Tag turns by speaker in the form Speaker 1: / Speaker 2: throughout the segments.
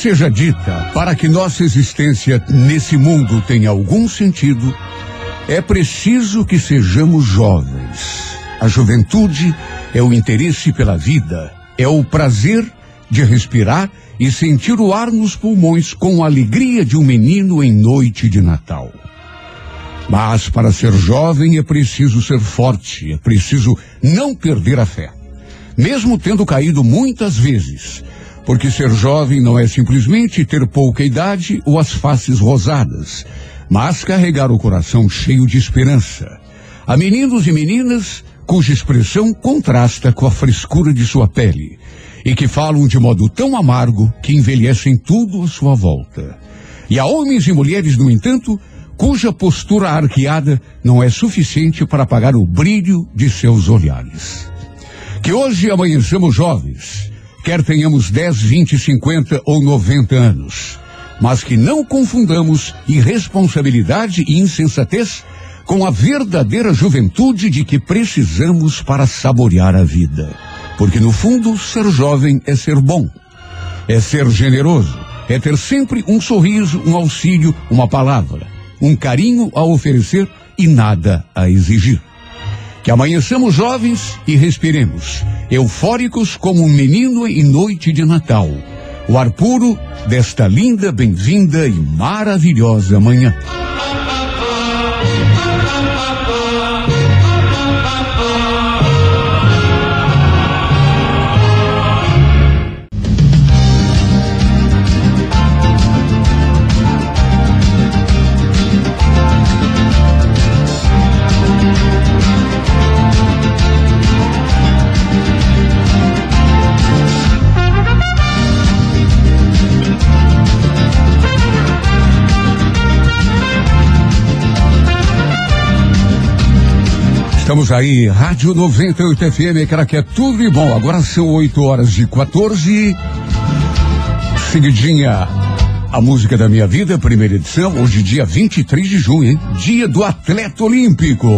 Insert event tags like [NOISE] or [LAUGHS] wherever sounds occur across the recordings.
Speaker 1: seja dita, para que nossa existência nesse mundo tenha algum sentido, é preciso que sejamos jovens. A juventude é o interesse pela vida, é o prazer de respirar e sentir o ar nos pulmões com a alegria de um menino em noite de Natal. Mas para ser jovem é preciso ser forte, é preciso não perder a fé. Mesmo tendo caído muitas vezes, porque ser jovem não é simplesmente ter pouca idade ou as faces rosadas, mas carregar o coração cheio de esperança. Há meninos e meninas cuja expressão contrasta com a frescura de sua pele e que falam de modo tão amargo que envelhecem tudo à sua volta. E há homens e mulheres, no entanto, cuja postura arqueada não é suficiente para apagar o brilho de seus olhares. Que hoje amanheçamos jovens, quer tenhamos 10, 20, 50 ou 90 anos, mas que não confundamos irresponsabilidade e insensatez com a verdadeira juventude de que precisamos para saborear a vida. Porque no fundo, ser jovem é ser bom, é ser generoso, é ter sempre um sorriso, um auxílio, uma palavra, um carinho a oferecer e nada a exigir. Que amanheçamos jovens e respiremos, eufóricos como um menino em noite de Natal. O ar puro desta linda, bem-vinda e maravilhosa manhã. Estamos aí, Rádio 98 FM, cara que é tudo de bom. Agora são 8 horas e 14. Seguidinha a música da minha vida, primeira edição, hoje dia 23 de junho, hein? Dia do atleta olímpico.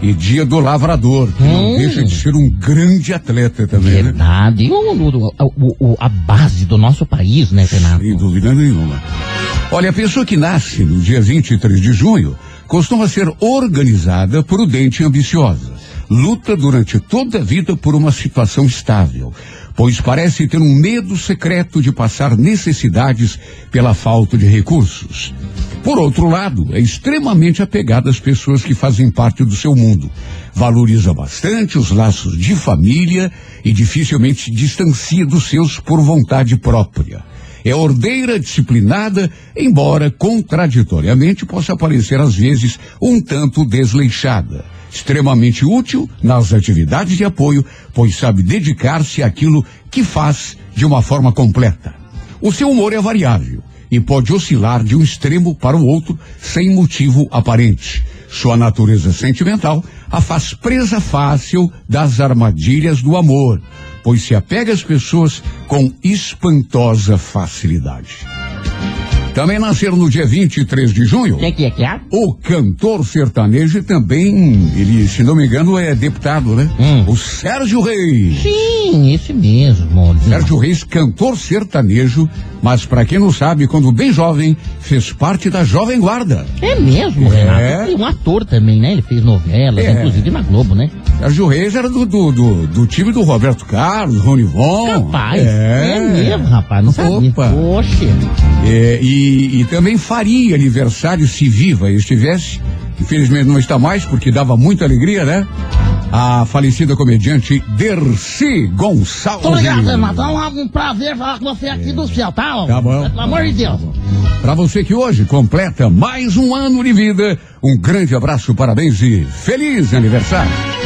Speaker 1: E dia do lavrador, que hum. não deixa de ser um grande atleta também,
Speaker 2: né? Verdade.
Speaker 1: né?
Speaker 2: O, o, o, a base do nosso país, né, Renato?
Speaker 1: Sem dúvida nenhuma. Olha, a pessoa que nasce no dia 23 de junho costuma ser organizada, prudente e ambiciosa. Luta durante toda a vida por uma situação estável, pois parece ter um medo secreto de passar necessidades pela falta de recursos. Por outro lado, é extremamente apegada às pessoas que fazem parte do seu mundo. Valoriza bastante os laços de família e dificilmente se distancia dos seus por vontade própria. É ordeira, disciplinada, embora contraditoriamente possa parecer às vezes um tanto desleixada. Extremamente útil nas atividades de apoio, pois sabe dedicar-se àquilo que faz de uma forma completa. O seu humor é variável e pode oscilar de um extremo para o outro sem motivo aparente. Sua natureza sentimental a faz presa fácil das armadilhas do amor, pois se apega às pessoas com espantosa facilidade. Também nasceram no dia 23 de junho.
Speaker 2: Quem que é que é?
Speaker 1: O cantor sertanejo também, ele, se não me engano, é deputado, né?
Speaker 2: Hum.
Speaker 1: O Sérgio Reis.
Speaker 2: Sim, esse mesmo.
Speaker 1: Sérgio Reis, cantor sertanejo, mas para quem não sabe, quando bem jovem, fez parte da Jovem Guarda.
Speaker 2: É mesmo, é. Renato. E um ator também, né? Ele fez novelas, é. inclusive na Globo, né?
Speaker 1: Sérgio Reis era do, do, do, do time do Roberto Carlos, Rony Von.
Speaker 2: Rapaz, é, é mesmo, rapaz, não sabia. Opa. Poxa.
Speaker 1: É, e, e também faria aniversário se viva estivesse. Infelizmente não está mais, porque dava muita alegria, né? A falecida comediante Dercy Gonçalves.
Speaker 2: Obrigado, Renato. É um prazer falar com você aqui é. do céu, tá?
Speaker 1: Tá bom.
Speaker 2: Pelo amor de Deus.
Speaker 1: Tá Para você que hoje completa mais um ano de vida, um grande abraço, parabéns e feliz aniversário.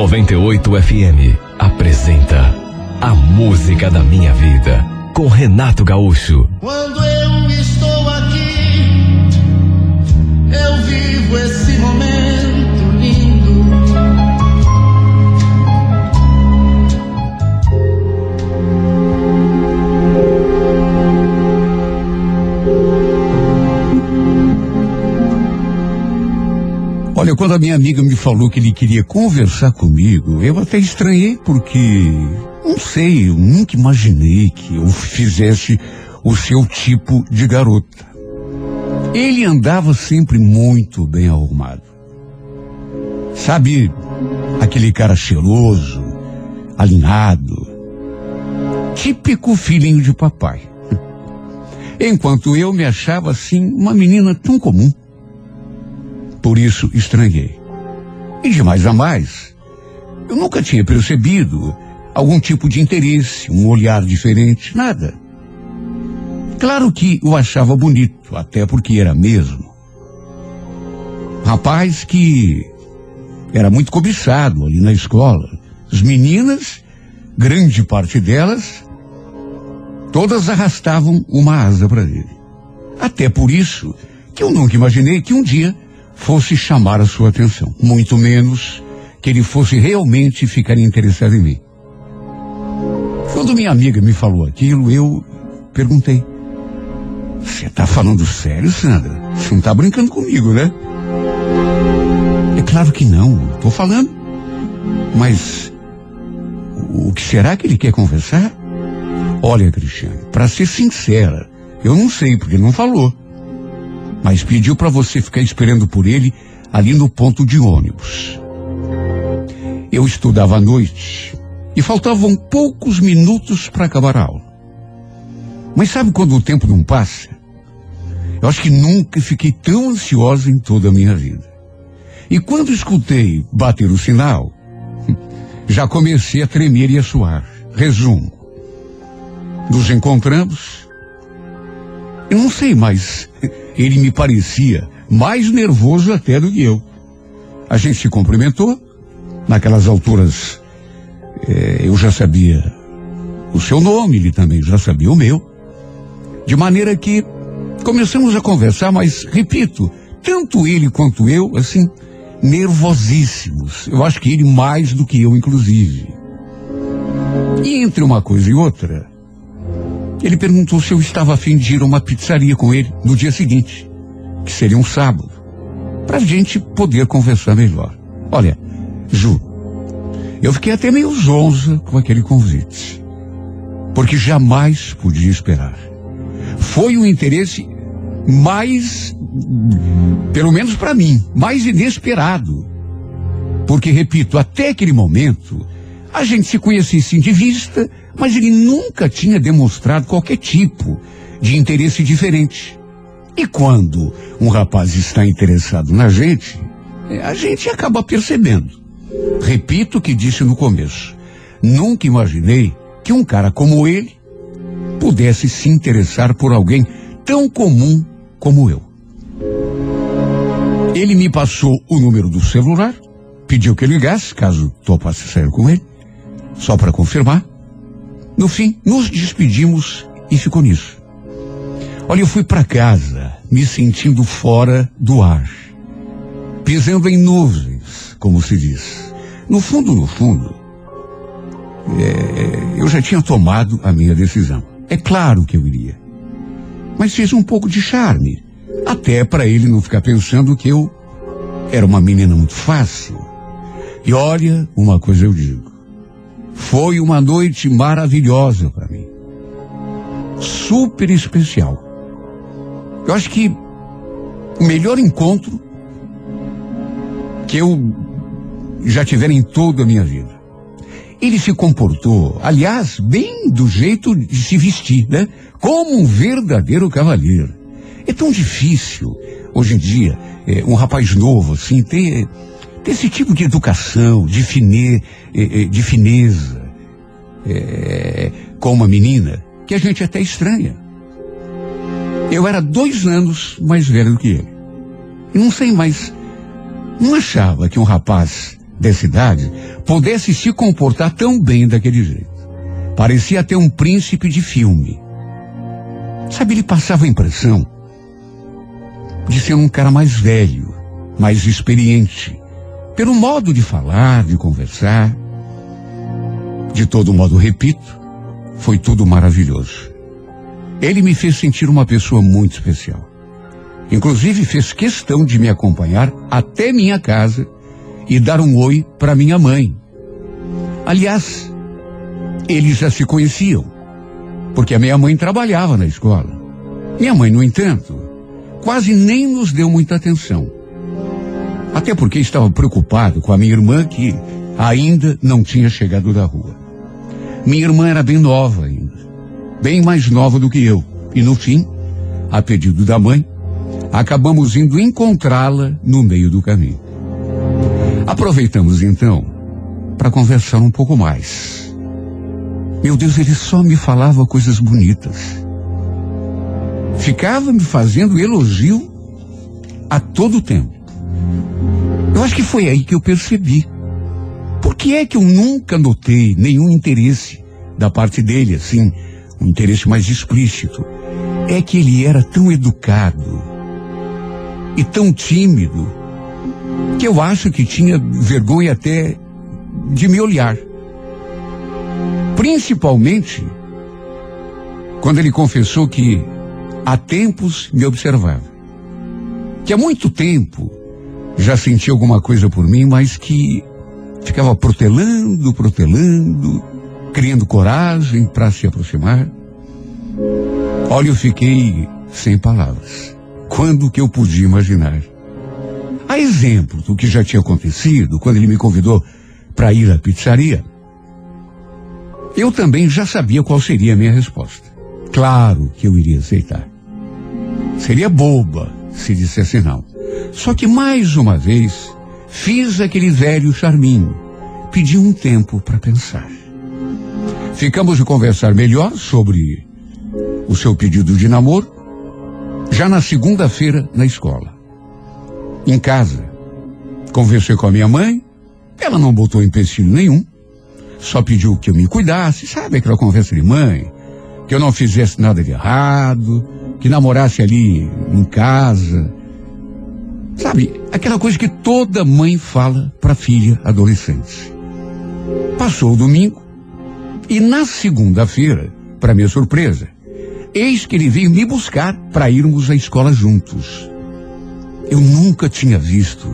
Speaker 3: 98 FM apresenta A Música da Minha Vida com Renato Gaúcho.
Speaker 4: Quando
Speaker 1: Olha, quando a minha amiga me falou que ele queria conversar comigo, eu até estranhei porque, não sei, eu nunca imaginei que eu fizesse o seu tipo de garota. Ele andava sempre muito bem arrumado. Sabe, aquele cara cheiroso, alinhado, típico filhinho de papai. [LAUGHS] Enquanto eu me achava assim uma menina tão comum. Por isso estranhei. E de mais a mais, eu nunca tinha percebido algum tipo de interesse, um olhar diferente, nada. Claro que o achava bonito, até porque era mesmo. Rapaz que era muito cobiçado ali na escola. As meninas, grande parte delas, todas arrastavam uma asa para ele. Até por isso que eu nunca imaginei que um dia fosse chamar a sua atenção, muito menos que ele fosse realmente ficar interessado em mim. Quando minha amiga me falou aquilo, eu perguntei: Você está falando sério, Sandra? Você não está brincando comigo, né? É claro que não, estou falando. Mas o que será que ele quer conversar? Olha, Cristiane, para ser sincera, eu não sei porque não falou mas pediu para você ficar esperando por ele ali no ponto de ônibus. Eu estudava à noite e faltavam poucos minutos para acabar a aula. Mas sabe quando o tempo não passa? Eu acho que nunca fiquei tão ansiosa em toda a minha vida. E quando escutei bater o sinal, [LAUGHS] já comecei a tremer e a suar. Resumo. Nos encontramos. Eu não sei mais ele me parecia mais nervoso até do que eu. A gente se cumprimentou. Naquelas alturas, eh, eu já sabia o seu nome, ele também já sabia o meu. De maneira que começamos a conversar, mas, repito, tanto ele quanto eu, assim, nervosíssimos. Eu acho que ele mais do que eu, inclusive. E entre uma coisa e outra, ele perguntou se eu estava afim de ir a uma pizzaria com ele no dia seguinte, que seria um sábado, para a gente poder conversar melhor. Olha, Ju, eu fiquei até meio zonza com aquele convite, porque jamais podia esperar. Foi um interesse mais, pelo menos para mim, mais inesperado. Porque, repito, até aquele momento, a gente se conhecia sim de vista, mas ele nunca tinha demonstrado qualquer tipo de interesse diferente. E quando um rapaz está interessado na gente, é, a gente acaba percebendo. Repito o que disse no começo. Nunca imaginei que um cara como ele pudesse se interessar por alguém tão comum como eu. Ele me passou o número do celular, pediu que eu ligasse, caso topasse sair com ele, só para confirmar. No fim, nos despedimos e ficou nisso. Olha, eu fui para casa me sentindo fora do ar, pisando em nuvens, como se diz. No fundo, no fundo, é, eu já tinha tomado a minha decisão. É claro que eu iria. Mas fiz um pouco de charme, até para ele não ficar pensando que eu era uma menina muito fácil. E olha, uma coisa eu digo. Foi uma noite maravilhosa para mim. Super especial. Eu acho que o melhor encontro que eu já tivera em toda a minha vida. Ele se comportou, aliás, bem do jeito de se vestir, né? Como um verdadeiro cavalheiro. É tão difícil, hoje em dia, é, um rapaz novo, assim, ter desse tipo de educação, de, fine, eh, eh, de fineza, é, com uma menina que a gente até estranha. Eu era dois anos mais velho do que ele. E não sei mais. Não achava que um rapaz dessa idade pudesse se comportar tão bem daquele jeito. Parecia até um príncipe de filme. Sabe, ele passava a impressão de ser um cara mais velho, mais experiente, pelo modo de falar, de conversar. De todo modo, repito, foi tudo maravilhoso. Ele me fez sentir uma pessoa muito especial. Inclusive fez questão de me acompanhar até minha casa e dar um oi para minha mãe. Aliás, eles já se conheciam, porque a minha mãe trabalhava na escola. Minha mãe, no entanto, quase nem nos deu muita atenção. Até porque estava preocupado com a minha irmã que ainda não tinha chegado da rua. Minha irmã era bem nova ainda, bem mais nova do que eu. E no fim, a pedido da mãe, acabamos indo encontrá-la no meio do caminho. Aproveitamos então para conversar um pouco mais. Meu Deus, ele só me falava coisas bonitas. Ficava me fazendo elogio a todo tempo. Eu acho que foi aí que eu percebi. Por que é que eu nunca notei nenhum interesse da parte dele, assim, um interesse mais explícito? É que ele era tão educado e tão tímido que eu acho que tinha vergonha até de me olhar. Principalmente quando ele confessou que há tempos me observava. Que há muito tempo já sentia alguma coisa por mim, mas que ficava protelando, protelando, criando coragem para se aproximar. Olha, eu fiquei sem palavras. Quando que eu podia imaginar? A exemplo do que já tinha acontecido quando ele me convidou para ir à pizzaria, eu também já sabia qual seria a minha resposta. Claro que eu iria aceitar. Seria boba se dissesse não. Só que mais uma vez fiz aquele velho charminho. Pedi um tempo para pensar. Ficamos de conversar melhor sobre o seu pedido de namoro já na segunda-feira na escola. Em casa, conversei com a minha mãe, ela não botou empecilho nenhum, só pediu que eu me cuidasse, sabe aquela conversa de mãe? Que eu não fizesse nada de errado, que namorasse ali em casa, Sabe, aquela coisa que toda mãe fala para filha adolescente. Passou o domingo e na segunda-feira, para minha surpresa, eis que ele veio me buscar para irmos à escola juntos. Eu nunca tinha visto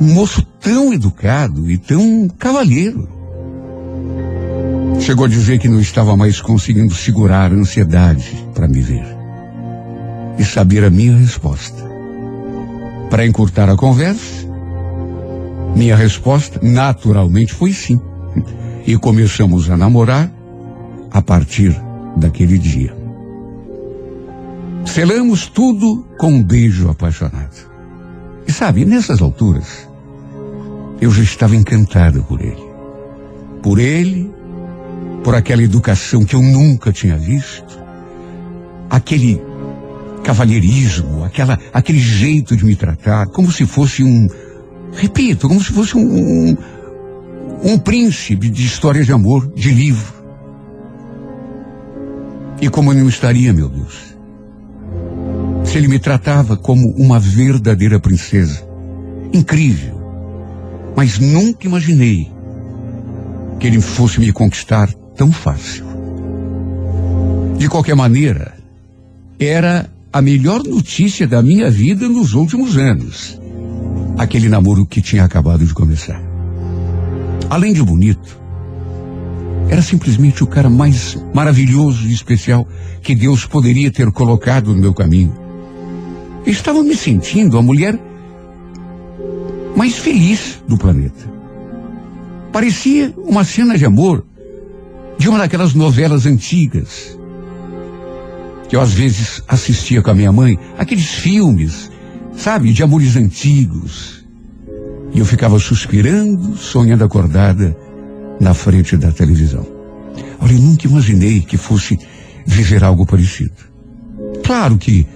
Speaker 1: um moço tão educado e tão cavalheiro. Chegou a dizer que não estava mais conseguindo segurar a ansiedade para me ver e saber a minha resposta. Para encurtar a conversa, minha resposta naturalmente foi sim. E começamos a namorar a partir daquele dia. Selamos tudo com um beijo apaixonado. E sabe, nessas alturas, eu já estava encantado por ele. Por ele, por aquela educação que eu nunca tinha visto, aquele cavalheirismo, aquela, aquele jeito de me tratar, como se fosse um, repito, como se fosse um, um, um príncipe de história de amor, de livro. E como eu não estaria, meu Deus, se ele me tratava como uma verdadeira princesa, incrível, mas nunca imaginei que ele fosse me conquistar tão fácil. De qualquer maneira, era a melhor notícia da minha vida nos últimos anos. Aquele namoro que tinha acabado de começar. Além de bonito, era simplesmente o cara mais maravilhoso e especial que Deus poderia ter colocado no meu caminho. estava me sentindo a mulher mais feliz do planeta. Parecia uma cena de amor de uma daquelas novelas antigas que eu às vezes assistia com a minha mãe, aqueles filmes, sabe, de amores antigos. E eu ficava suspirando, sonhando acordada na frente da televisão. Olha, eu nunca imaginei que fosse viver algo parecido. Claro que,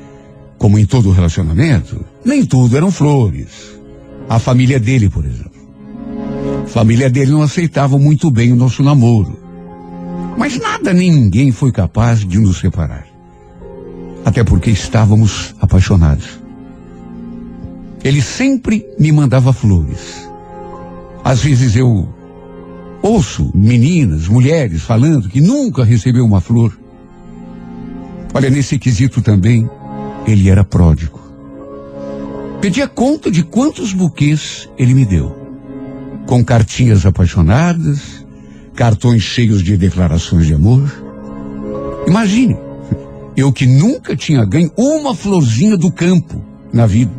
Speaker 1: como em todo relacionamento, nem tudo eram flores. A família dele, por exemplo. A família dele não aceitava muito bem o nosso namoro. Mas nada nem ninguém foi capaz de nos separar. Até porque estávamos apaixonados. Ele sempre me mandava flores. Às vezes eu ouço meninas, mulheres falando que nunca recebeu uma flor. Olha, nesse quesito também, ele era pródigo. Pedia conta de quantos buquês ele me deu. Com cartinhas apaixonadas, cartões cheios de declarações de amor. Imagine, eu que nunca tinha ganho uma florzinha do campo na vida,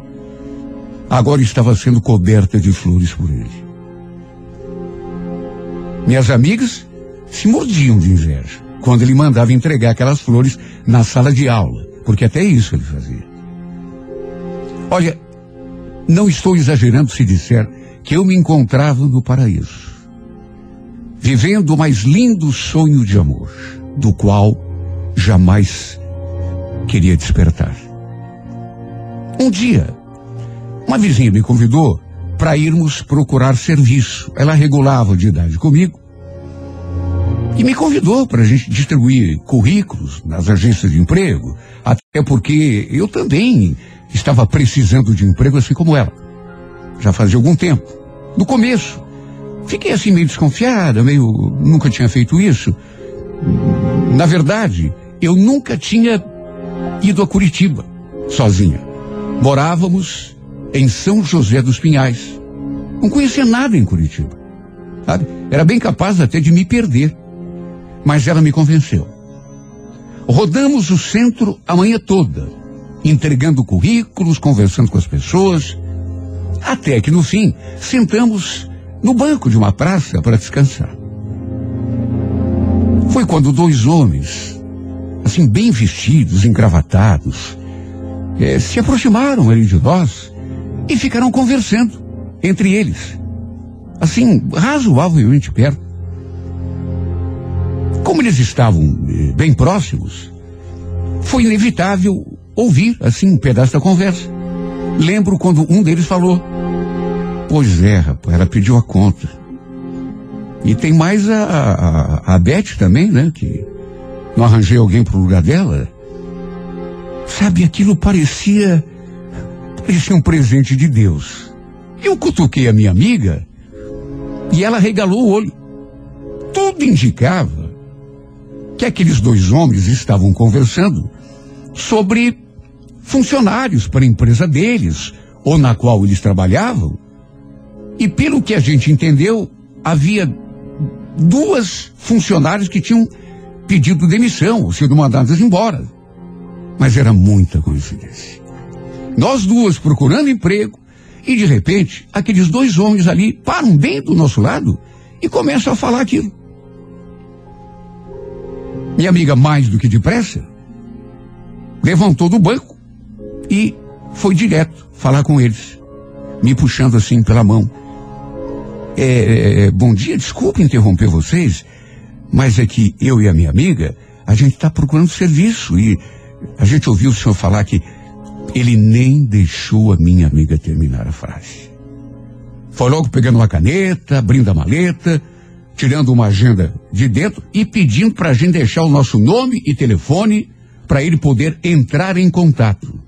Speaker 1: agora estava sendo coberta de flores por ele. Minhas amigas se mordiam de inveja quando ele mandava entregar aquelas flores na sala de aula, porque até isso ele fazia. Olha, não estou exagerando se disser que eu me encontrava no paraíso, vivendo o mais lindo sonho de amor, do qual jamais queria despertar. Um dia, uma vizinha me convidou para irmos procurar serviço. Ela regulava de idade comigo e me convidou para a gente distribuir currículos nas agências de emprego, até porque eu também estava precisando de emprego assim como ela. Já fazia algum tempo. No começo, fiquei assim meio desconfiada, meio nunca tinha feito isso. Na verdade, eu nunca tinha ido a Curitiba sozinha. Morávamos em São José dos Pinhais. Não conhecia nada em Curitiba. Sabe? Era bem capaz até de me perder. Mas ela me convenceu. Rodamos o centro a manhã toda, entregando currículos, conversando com as pessoas, até que no fim sentamos no banco de uma praça para descansar. Foi quando dois homens, assim bem vestidos, engravatados, eh, se aproximaram ali de nós e ficaram conversando entre eles, assim razoavelmente perto. Como eles estavam eh, bem próximos, foi inevitável ouvir, assim, um pedaço da conversa. Lembro quando um deles falou: Pois é, rapaz, ela pediu a conta. E tem mais a, a, a Beth também, né? Que não arranjei alguém pro lugar dela. Sabe, aquilo parecia. parecia um presente de Deus. Eu cutuquei a minha amiga e ela regalou o olho. Tudo indicava que aqueles dois homens estavam conversando sobre funcionários para a empresa deles, ou na qual eles trabalhavam. E pelo que a gente entendeu, havia duas funcionárias que tinham pedido demissão, sido mandadas embora. Mas era muita coincidência. Nós duas procurando emprego, e de repente, aqueles dois homens ali param bem do nosso lado e começam a falar aquilo. Minha amiga, mais do que depressa, levantou do banco e foi direto falar com eles, me puxando assim pela mão. É, é, é, bom dia, desculpe interromper vocês, mas é que eu e a minha amiga, a gente está procurando serviço e a gente ouviu o senhor falar que ele nem deixou a minha amiga terminar a frase. Foi logo pegando uma caneta, abrindo a maleta, tirando uma agenda de dentro e pedindo para a gente deixar o nosso nome e telefone para ele poder entrar em contato.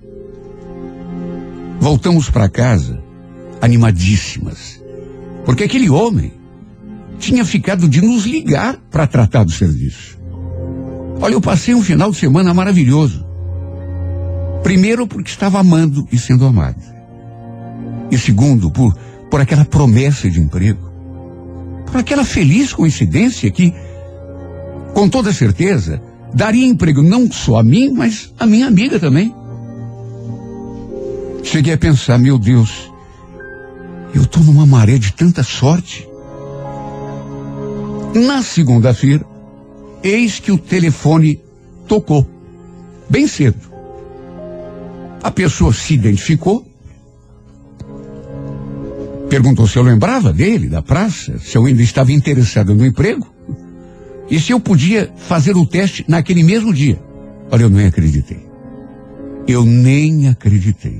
Speaker 1: Voltamos para casa animadíssimas, porque aquele homem tinha ficado de nos ligar para tratar do serviço. Olha, eu passei um final de semana maravilhoso. Primeiro, porque estava amando e sendo amado. E segundo, por, por aquela promessa de emprego por aquela feliz coincidência que, com toda certeza, daria emprego não só a mim, mas a minha amiga também. Cheguei a pensar, meu Deus, eu estou numa maré de tanta sorte. Na segunda-feira, eis que o telefone tocou, bem cedo. A pessoa se identificou Perguntou se eu lembrava dele, da praça, se eu ainda estava interessado no emprego e se eu podia fazer o teste naquele mesmo dia. Olha, eu nem acreditei. Eu nem acreditei.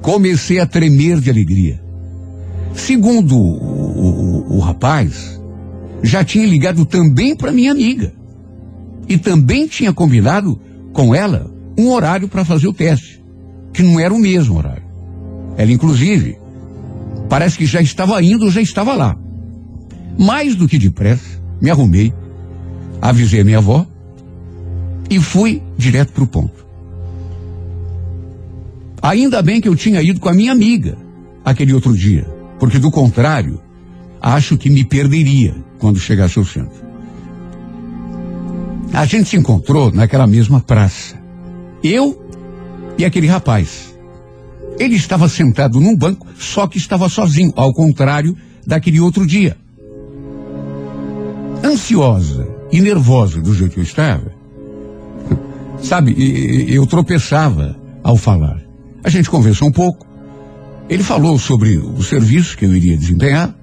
Speaker 1: Comecei a tremer de alegria. Segundo o, o rapaz, já tinha ligado também para minha amiga. E também tinha combinado com ela um horário para fazer o teste, que não era o mesmo horário. Ela, inclusive, parece que já estava indo, já estava lá. Mais do que depressa, me arrumei, avisei a minha avó e fui direto para o ponto. Ainda bem que eu tinha ido com a minha amiga aquele outro dia, porque do contrário, acho que me perderia quando chegasse ao centro. A gente se encontrou naquela mesma praça. Eu e aquele rapaz. Ele estava sentado num banco, só que estava sozinho, ao contrário daquele outro dia. Ansiosa e nervosa do jeito que eu estava, sabe, eu tropeçava ao falar. A gente conversou um pouco. Ele falou sobre o serviço que eu iria desempenhar,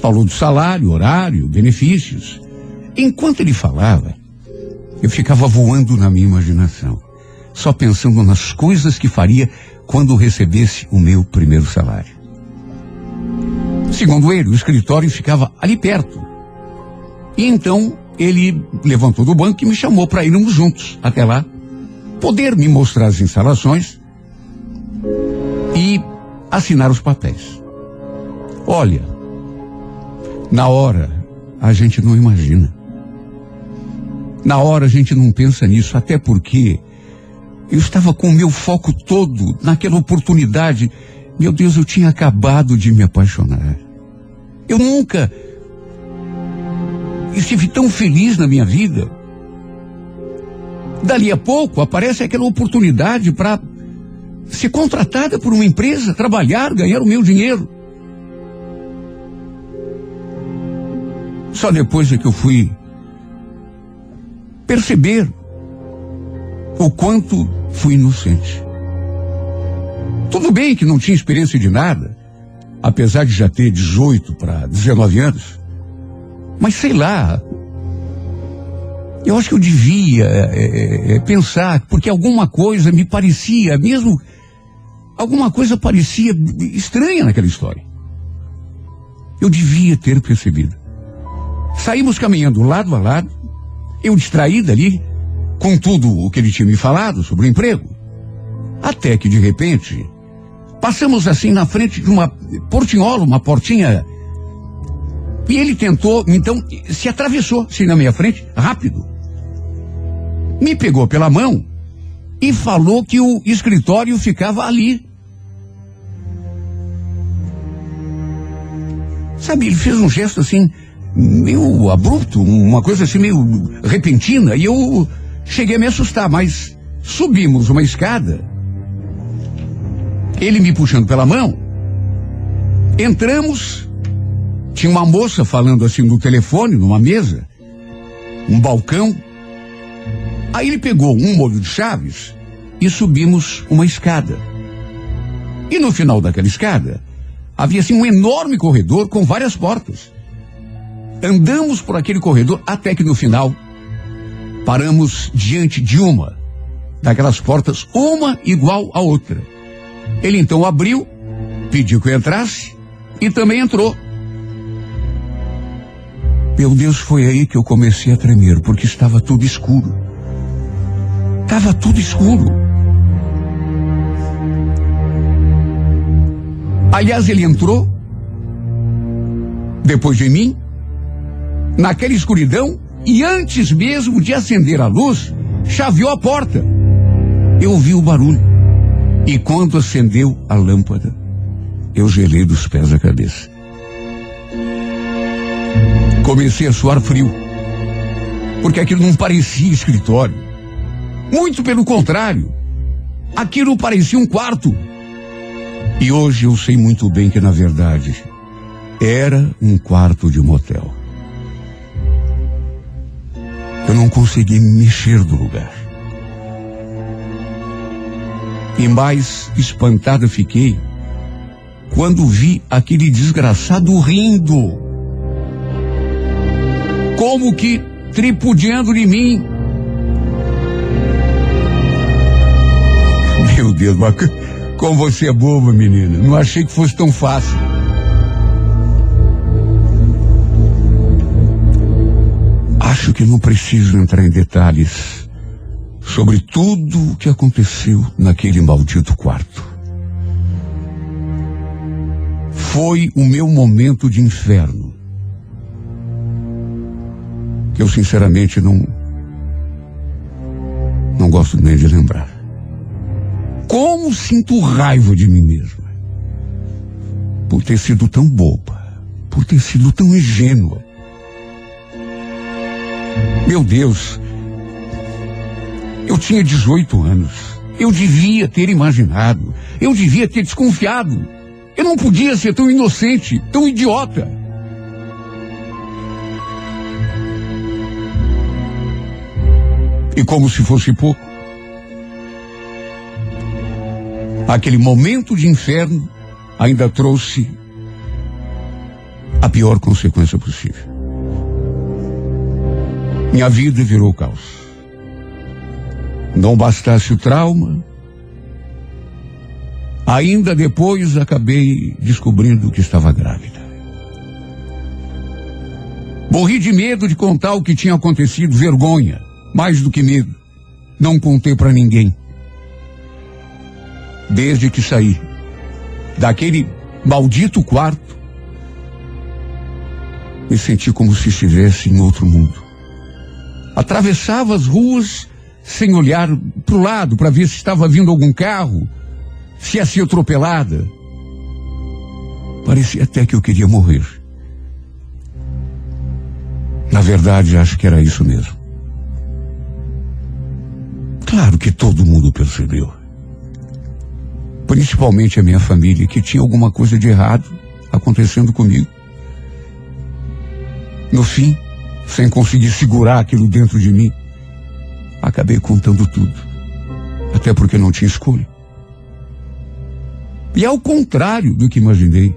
Speaker 1: falou do salário, horário, benefícios. Enquanto ele falava, eu ficava voando na minha imaginação, só pensando nas coisas que faria quando recebesse o meu primeiro salário. Segundo ele, o escritório ficava ali perto. E então ele levantou do banco e me chamou para irmos juntos até lá, poder me mostrar as instalações e assinar os papéis. Olha, na hora a gente não imagina. Na hora a gente não pensa nisso, até porque eu estava com o meu foco todo naquela oportunidade. Meu Deus, eu tinha acabado de me apaixonar. Eu nunca estive tão feliz na minha vida. Dali a pouco aparece aquela oportunidade para ser contratada por uma empresa, trabalhar, ganhar o meu dinheiro. Só depois é que eu fui perceber o quanto fui inocente. Tudo bem que não tinha experiência de nada, apesar de já ter 18 para 19 anos, mas sei lá. Eu acho que eu devia é, é, é, pensar, porque alguma coisa me parecia, mesmo alguma coisa parecia estranha naquela história. Eu devia ter percebido. Saímos caminhando lado a lado, eu distraída ali, com tudo o que ele tinha me falado sobre o emprego. Até que, de repente, passamos assim na frente de uma portinhola, uma portinha. E ele tentou, então, se atravessou assim na minha frente, rápido. Me pegou pela mão e falou que o escritório ficava ali. Sabe, ele fez um gesto assim, meio abrupto, uma coisa assim meio repentina, e eu cheguei a me assustar, mas subimos uma escada, ele me puxando pela mão, entramos, tinha uma moça falando assim no telefone, numa mesa, um balcão, aí ele pegou um molho de chaves e subimos uma escada. E no final daquela escada, havia assim um enorme corredor com várias portas. Andamos por aquele corredor até que no final paramos diante de uma daquelas portas, uma igual à outra. Ele então abriu, pediu que eu entrasse e também entrou. Meu Deus, foi aí que eu comecei a tremer, porque estava tudo escuro. Estava tudo escuro. Aliás, ele entrou, depois de mim, naquela escuridão e antes mesmo de acender a luz, chaveou a porta. Eu ouvi o barulho. E quando acendeu a lâmpada, eu gelei dos pés à cabeça. Comecei a suar frio. Porque aquilo não parecia escritório. Muito pelo contrário. Aquilo parecia um quarto. E hoje eu sei muito bem que, na verdade, era um quarto de motel. Eu não consegui me mexer do lugar. E mais espantado fiquei quando vi aquele desgraçado rindo. Como que tripudiando de mim. Meu Deus, mas como você é boba, menina. Não achei que fosse tão fácil. Acho que não preciso entrar em detalhes sobre tudo o que aconteceu naquele maldito quarto. Foi o meu momento de inferno. Que eu sinceramente não. Não gosto nem de lembrar. Como sinto raiva de mim mesma. Por ter sido tão boba. Por ter sido tão ingênua. Meu Deus. Eu tinha 18 anos. Eu devia ter imaginado. Eu devia ter desconfiado. Eu não podia ser tão inocente, tão idiota. E como se fosse pouco, aquele momento de inferno ainda trouxe a pior consequência possível. Minha vida virou caos. Não bastasse o trauma, ainda depois acabei descobrindo que estava grávida. Morri de medo de contar o que tinha acontecido, vergonha, mais do que medo. Não contei para ninguém. Desde que saí daquele maldito quarto, me senti como se estivesse em outro mundo. Atravessava as ruas sem olhar para o lado para ver se estava vindo algum carro, se ia ser atropelada. Parecia até que eu queria morrer. Na verdade, acho que era isso mesmo. Claro que todo mundo percebeu. Principalmente a minha família, que tinha alguma coisa de errado acontecendo comigo. No fim, sem conseguir segurar aquilo dentro de mim, Acabei contando tudo. Até porque não tinha escolha. E ao contrário do que imaginei,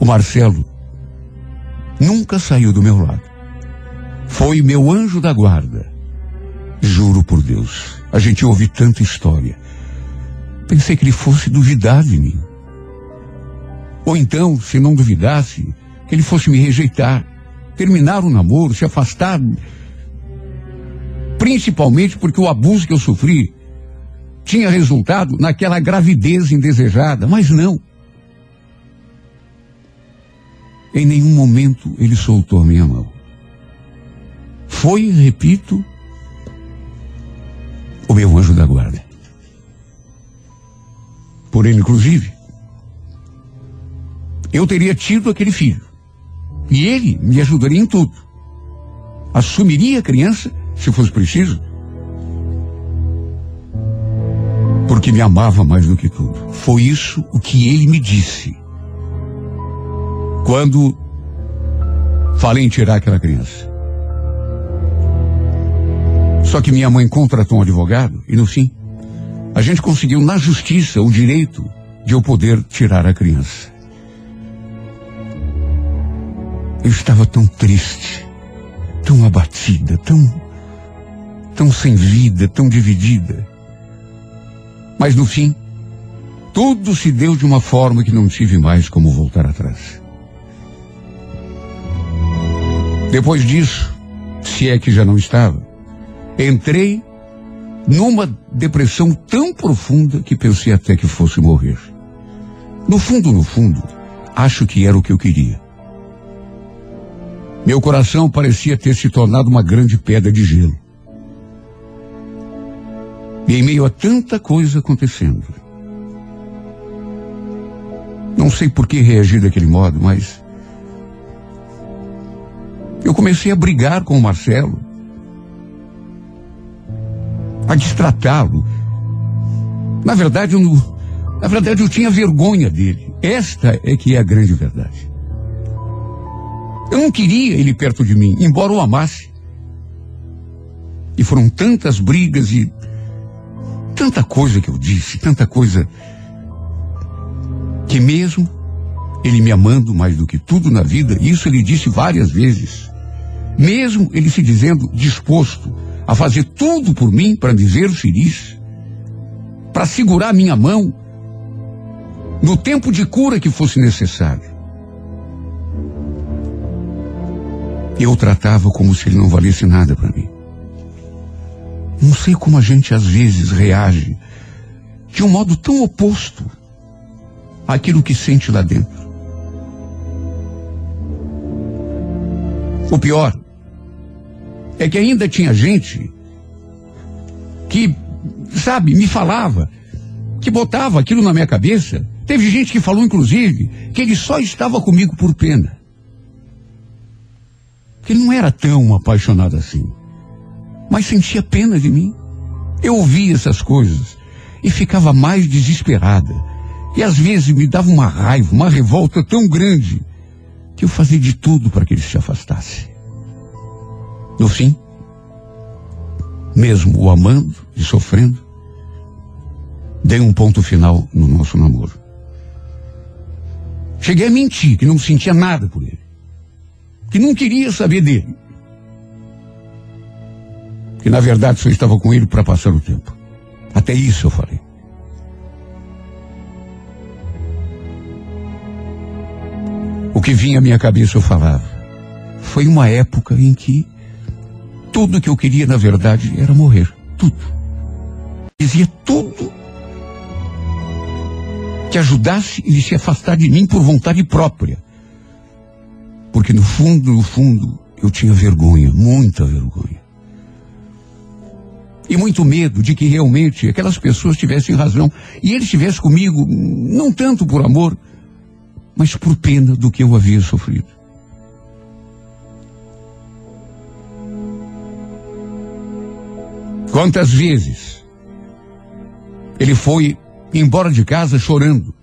Speaker 1: o Marcelo nunca saiu do meu lado. Foi meu anjo da guarda. Juro por Deus. A gente ouve tanta história. Pensei que ele fosse duvidar de mim. Ou então, se não duvidasse, que ele fosse me rejeitar, terminar o namoro, se afastar Principalmente porque o abuso que eu sofri tinha resultado naquela gravidez indesejada, mas não. Em nenhum momento ele soltou a minha mão. Foi, repito, o meu anjo da guarda. Por ele, inclusive, eu teria tido aquele filho. E ele me ajudaria em tudo. Assumiria a criança se fosse preciso. Porque me amava mais do que tudo. Foi isso o que ele me disse. Quando falei em tirar aquela criança. Só que minha mãe contratou um advogado e no fim, a gente conseguiu na justiça o direito de eu poder tirar a criança. Eu estava tão triste, tão abatida, tão tão sem vida, tão dividida. Mas no fim, tudo se deu de uma forma que não tive mais como voltar atrás. Depois disso, se é que já não estava, entrei numa depressão tão profunda que pensei até que fosse morrer. No fundo, no fundo, acho que era o que eu queria. Meu coração parecia ter se tornado uma grande pedra de gelo. E em meio a tanta coisa acontecendo. Não sei por que reagir daquele modo, mas. Eu comecei a brigar com o Marcelo. A destratá-lo. Na verdade, eu não, na verdade, eu tinha vergonha dele. Esta é que é a grande verdade. Eu não queria ele perto de mim, embora o amasse. E foram tantas brigas e Tanta coisa que eu disse, tanta coisa que mesmo ele me amando mais do que tudo na vida, isso ele disse várias vezes. Mesmo ele se dizendo disposto a fazer tudo por mim para me ver feliz, para segurar minha mão no tempo de cura que fosse necessário. Eu o tratava como se ele não valesse nada para mim. Não sei como a gente às vezes reage de um modo tão oposto àquilo que sente lá dentro. O pior é que ainda tinha gente que, sabe, me falava, que botava aquilo na minha cabeça. Teve gente que falou, inclusive, que ele só estava comigo por pena. Que ele não era tão apaixonado assim. Mas sentia pena de mim. Eu ouvia essas coisas e ficava mais desesperada. E às vezes me dava uma raiva, uma revolta tão grande que eu fazia de tudo para que ele se afastasse. No fim, mesmo o amando e sofrendo, dei um ponto final no nosso namoro. Cheguei a mentir que não sentia nada por ele, que não queria saber dele, que na verdade só estava com ele para passar o tempo. Até isso eu falei. O que vinha à minha cabeça eu falava. Foi uma época em que tudo que eu queria, na verdade, era morrer. Tudo. Dizia tudo que ajudasse ele se afastar de mim por vontade própria. Porque no fundo, no fundo, eu tinha vergonha, muita vergonha. E muito medo de que realmente aquelas pessoas tivessem razão e ele estivesse comigo, não tanto por amor, mas por pena do que eu havia sofrido. Quantas vezes ele foi embora de casa chorando.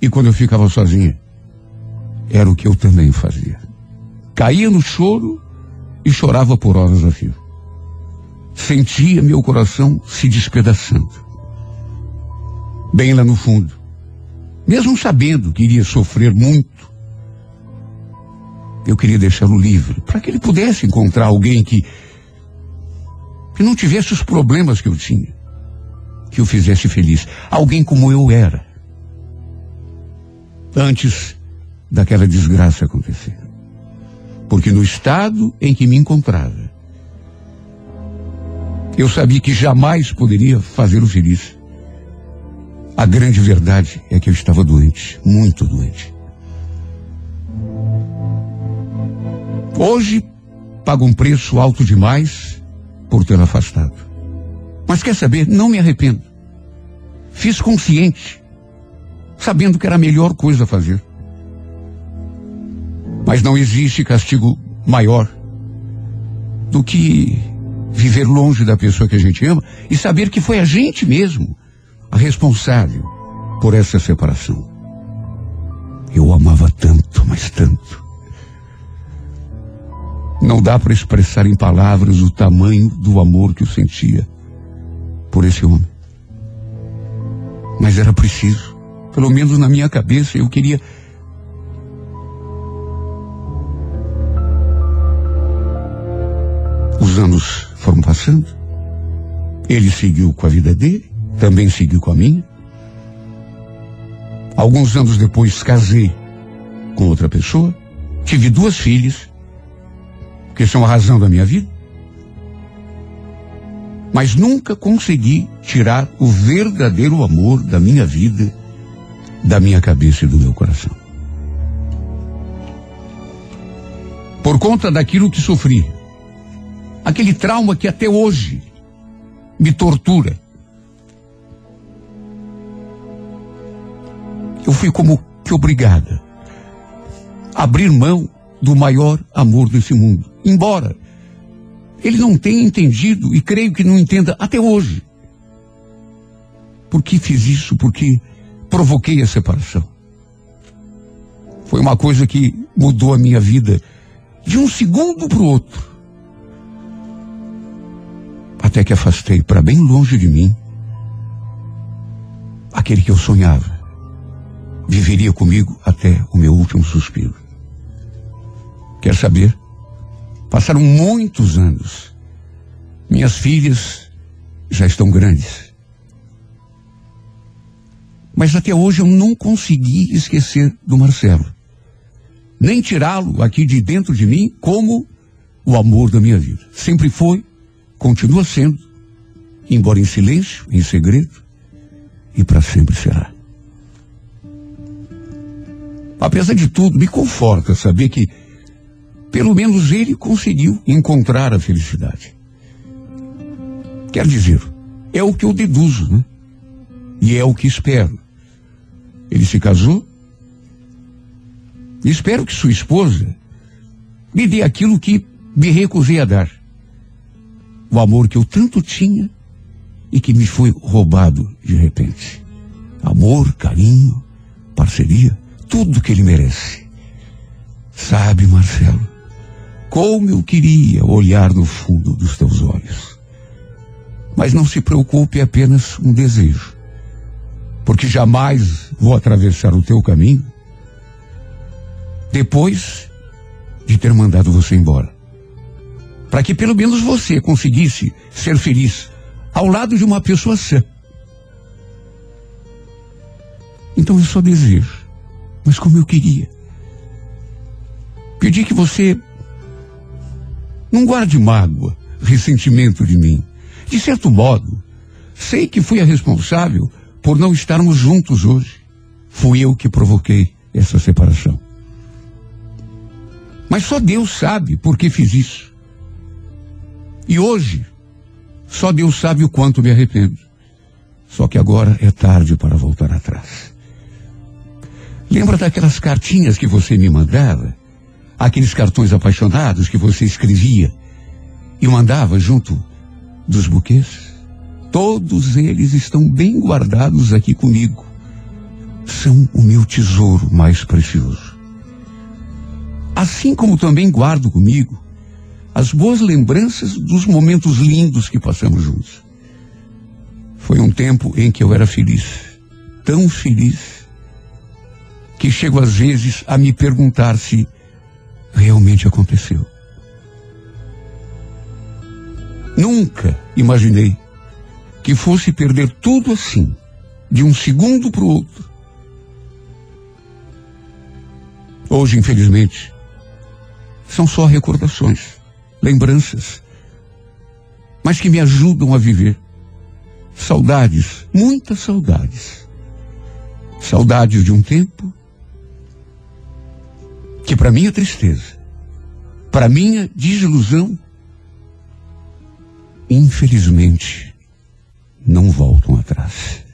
Speaker 1: E quando eu ficava sozinha, era o que eu também fazia. Caía no choro e chorava por horas a fio. Sentia meu coração se despedaçando. Bem lá no fundo. Mesmo sabendo que iria sofrer muito, eu queria deixá-lo livre, para que ele pudesse encontrar alguém que, que não tivesse os problemas que eu tinha, que o fizesse feliz. Alguém como eu era. Antes daquela desgraça acontecer. Porque no estado em que me encontrava, eu sabia que jamais poderia fazê-lo feliz. A grande verdade é que eu estava doente, muito doente. Hoje pago um preço alto demais por tê-lo afastado. Mas quer saber? Não me arrependo. Fiz consciente, sabendo que era a melhor coisa a fazer. Mas não existe castigo maior do que viver longe da pessoa que a gente ama e saber que foi a gente mesmo a responsável por essa separação. Eu amava tanto, mas tanto. Não dá para expressar em palavras o tamanho do amor que eu sentia por esse homem. Mas era preciso. Pelo menos na minha cabeça eu queria. Os anos foram passando. Ele seguiu com a vida dele também seguiu com a minha. Alguns anos depois casei com outra pessoa, tive duas filhas, que são a razão da minha vida, mas nunca consegui tirar o verdadeiro amor da minha vida, da minha cabeça e do meu coração. Por conta daquilo que sofri, aquele trauma que até hoje me tortura, eu fui como que obrigada a abrir mão do maior amor desse mundo. Embora ele não tenha entendido e creio que não entenda até hoje. Por que fiz isso? Porque provoquei a separação. Foi uma coisa que mudou a minha vida de um segundo para o outro. Até que afastei para bem longe de mim aquele que eu sonhava viveria comigo até o meu último suspiro. Quer saber? Passaram muitos anos. Minhas filhas já estão grandes. Mas até hoje eu não consegui esquecer do Marcelo. nem tirá-lo aqui de dentro de mim como o amor da minha vida. Sempre foi, continua sendo, embora em silêncio, em segredo, e para sempre será. Apesar de tudo, me conforta saber que pelo menos ele conseguiu encontrar a felicidade. Quer dizer, é o que eu deduzo, né? E é o que espero. Ele se casou. Espero que sua esposa me dê aquilo que me recusei a dar. O amor que eu tanto tinha e que me foi roubado de repente. Amor, carinho, parceria, tudo que ele merece. Sabe, Marcelo, como eu queria olhar no fundo dos teus olhos. Mas não se preocupe, é apenas um desejo. Porque jamais vou atravessar o teu caminho depois de ter mandado você embora. Para que pelo menos você conseguisse ser feliz ao lado de uma pessoa sã. Então eu só desejo, mas como eu queria. Pedir que você não guarde mágoa, ressentimento de mim. De certo modo, sei que fui a responsável por não estarmos juntos hoje. Fui eu que provoquei essa separação. Mas só Deus sabe por que fiz isso. E hoje, só Deus sabe o quanto me arrependo. Só que agora é tarde para voltar atrás. Lembra daquelas cartinhas que você me mandava? Aqueles cartões apaixonados que você escrevia e mandava junto dos buquês? Todos eles estão bem guardados aqui comigo. São o meu tesouro mais precioso. Assim como também guardo comigo as boas lembranças dos momentos lindos que passamos juntos. Foi um tempo em que eu era feliz, tão feliz, que chego às vezes a me perguntar se realmente aconteceu. Nunca imaginei que fosse perder tudo assim, de um segundo para o outro. Hoje, infelizmente, são só recordações, lembranças, mas que me ajudam a viver. Saudades, muitas saudades. Saudades de um tempo que para minha tristeza, para minha desilusão, infelizmente, não voltam atrás.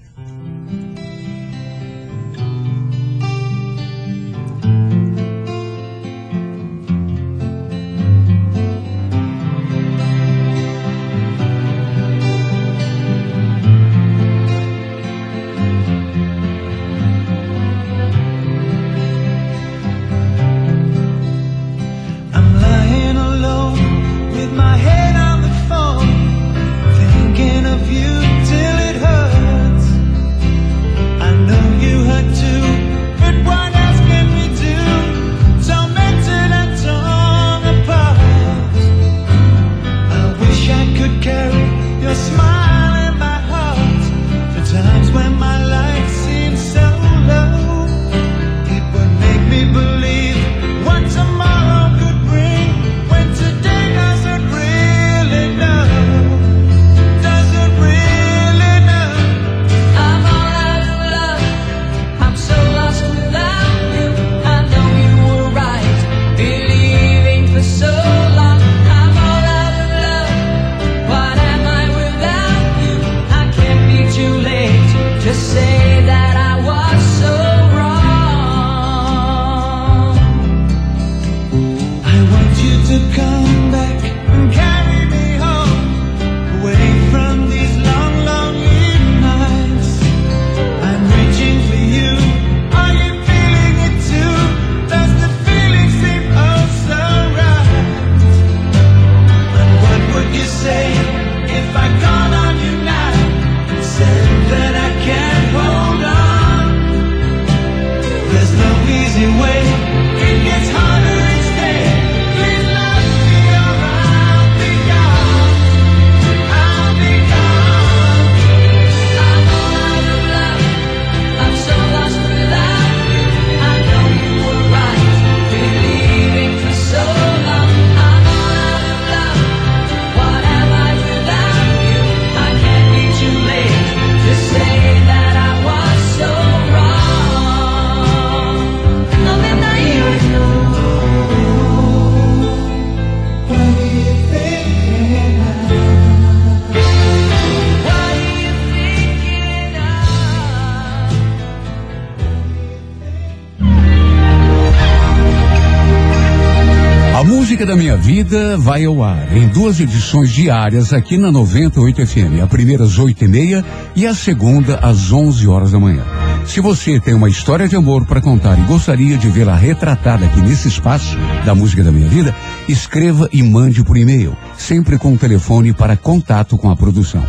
Speaker 1: Vai ao ar em duas edições diárias aqui na 98 FM. A primeira às oito e meia e a segunda às 11 horas da manhã. Se você tem uma história de amor para contar e gostaria de vê-la retratada aqui nesse espaço da música da minha vida, escreva e mande por e-mail, sempre com o telefone para contato com a produção.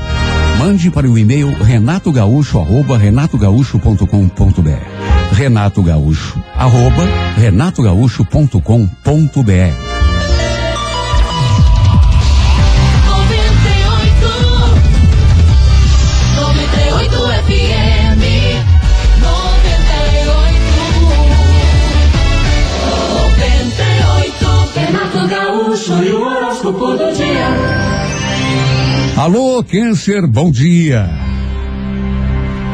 Speaker 1: Mande para o e-mail renatogaúcho arroba
Speaker 4: horóscopo do dia.
Speaker 1: Alô, Câncer, bom dia.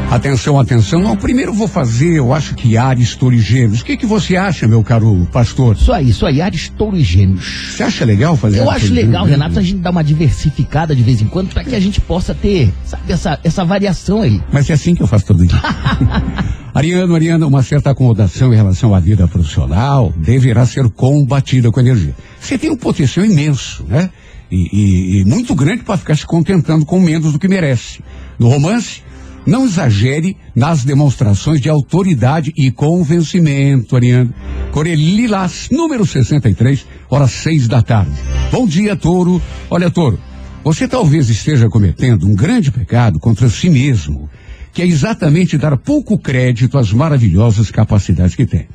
Speaker 1: Atenção, atenção. Não, primeiro vou fazer, eu acho que Ares, Touro e Gêmeos. O que, que você acha, meu caro pastor?
Speaker 2: Isso aí, isso aí, Ares, Touro e Gêmeos.
Speaker 1: Você acha legal fazer
Speaker 2: Eu
Speaker 1: Ares,
Speaker 2: acho legal,
Speaker 1: Gêmeos?
Speaker 2: Renato, a gente dar uma diversificada de vez em quando para que a gente possa ter, sabe, essa, essa variação aí.
Speaker 1: Mas é assim que eu faço todo dia. [LAUGHS] Ariano, Ariana, uma certa acomodação em relação à vida profissional deverá ser combatida com energia. Você tem um potencial imenso, né? E, e- e muito grande para ficar se contentando com menos do que merece. No romance, não exagere nas demonstrações de autoridade e convencimento, Ariano. Corelilás, número 63, horas seis da tarde. Bom dia, Touro. Olha, Touro, você talvez esteja cometendo um grande pecado contra si mesmo, que é exatamente dar pouco crédito às maravilhosas capacidades que tem.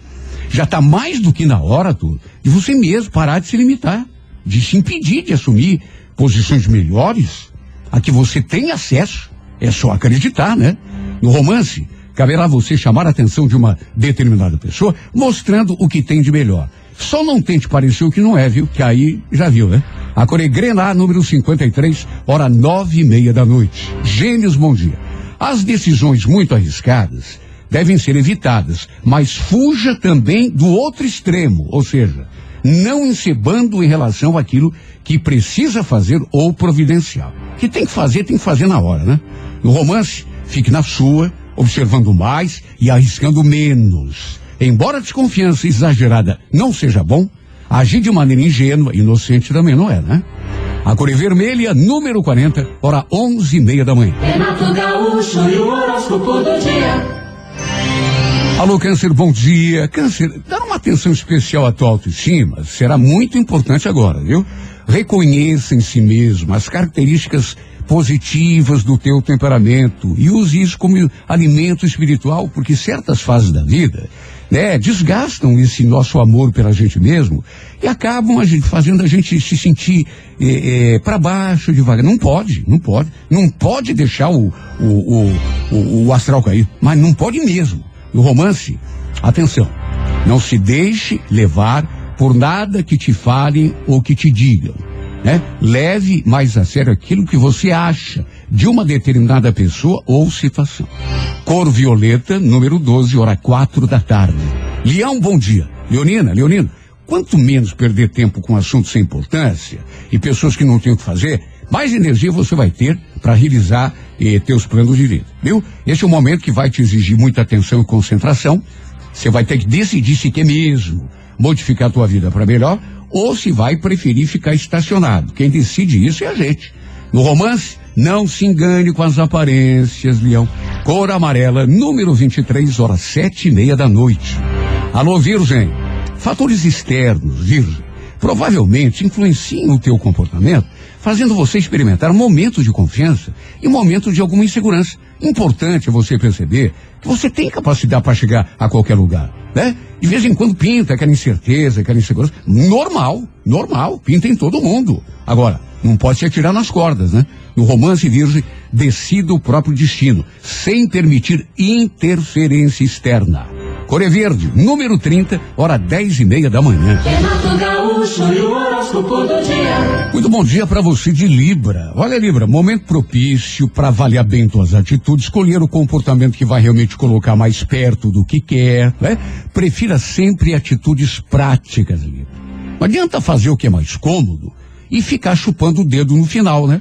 Speaker 1: Já está mais do que na hora, de você mesmo parar de se limitar, de se impedir de assumir posições melhores a que você tem acesso. É só acreditar, né? No romance, caberá você chamar a atenção de uma determinada pessoa, mostrando o que tem de melhor. Só não tente parecer o que não é, viu? Que aí já viu, né? A Coregrená, número 53, hora nove e meia da noite. Gêmeos, bom dia. As decisões muito arriscadas devem ser evitadas, mas fuja também do outro extremo, ou seja, não encebando em relação àquilo que precisa fazer ou providencial. Que tem que fazer, tem que fazer na hora, né? No romance, fique na sua, observando mais e arriscando menos. Embora a desconfiança exagerada não seja bom, agir de maneira ingênua, inocente também não é, né? A cor é vermelha, número 40, hora onze e meia da manhã.
Speaker 4: Renato Gaúcho e o horóscopo do dia.
Speaker 1: Alô, Câncer, bom dia. Câncer, dar uma atenção especial à tua autoestima será muito importante agora, viu? Reconheça em si mesmo as características positivas do teu temperamento e use isso como alimento espiritual, porque certas fases da vida, né, desgastam esse nosso amor pela gente mesmo e acabam a gente, fazendo a gente se sentir eh, para baixo devagar. Não pode, não pode, não pode deixar o, o, o, o astral cair, mas não pode mesmo. No romance, atenção, não se deixe levar por nada que te falem ou que te digam. Né? Leve mais a sério aquilo que você acha de uma determinada pessoa ou situação. Cor violeta, número 12, hora quatro da tarde. Leão, bom dia. Leonina, Leonino, quanto menos perder tempo com assuntos sem importância e pessoas que não têm o que fazer, mais energia você vai ter para realizar eh, teus planos de vida, viu? Esse é o momento que vai te exigir muita atenção e concentração. Você vai ter que decidir se quer mesmo modificar a tua vida para melhor ou se vai preferir ficar estacionado. Quem decide isso é a gente. No romance, não se engane com as aparências, Leão. Cor amarela, número 23, horas sete e meia da noite. Alô, Virgem. Fatores externos, Virgem, provavelmente influenciam o teu comportamento, fazendo você experimentar momentos de confiança e momentos de alguma insegurança. Importante é você perceber que você tem capacidade para chegar a qualquer lugar, né? De vez em quando pinta aquela incerteza, aquela insegurança. Normal, normal, pinta em todo mundo. Agora, não pode se atirar nas cordas, né? No romance virgem, decida o próprio destino, sem permitir interferência externa. Core Verde, número 30, hora 10 e meia da manhã. Muito bom dia para você de Libra. Olha, Libra, momento propício para avaliar bem suas atitudes, escolher o comportamento que vai realmente colocar mais perto do que quer, né? Prefira sempre atitudes práticas, Libra. Não adianta fazer o que é mais cômodo e ficar chupando o dedo no final, né?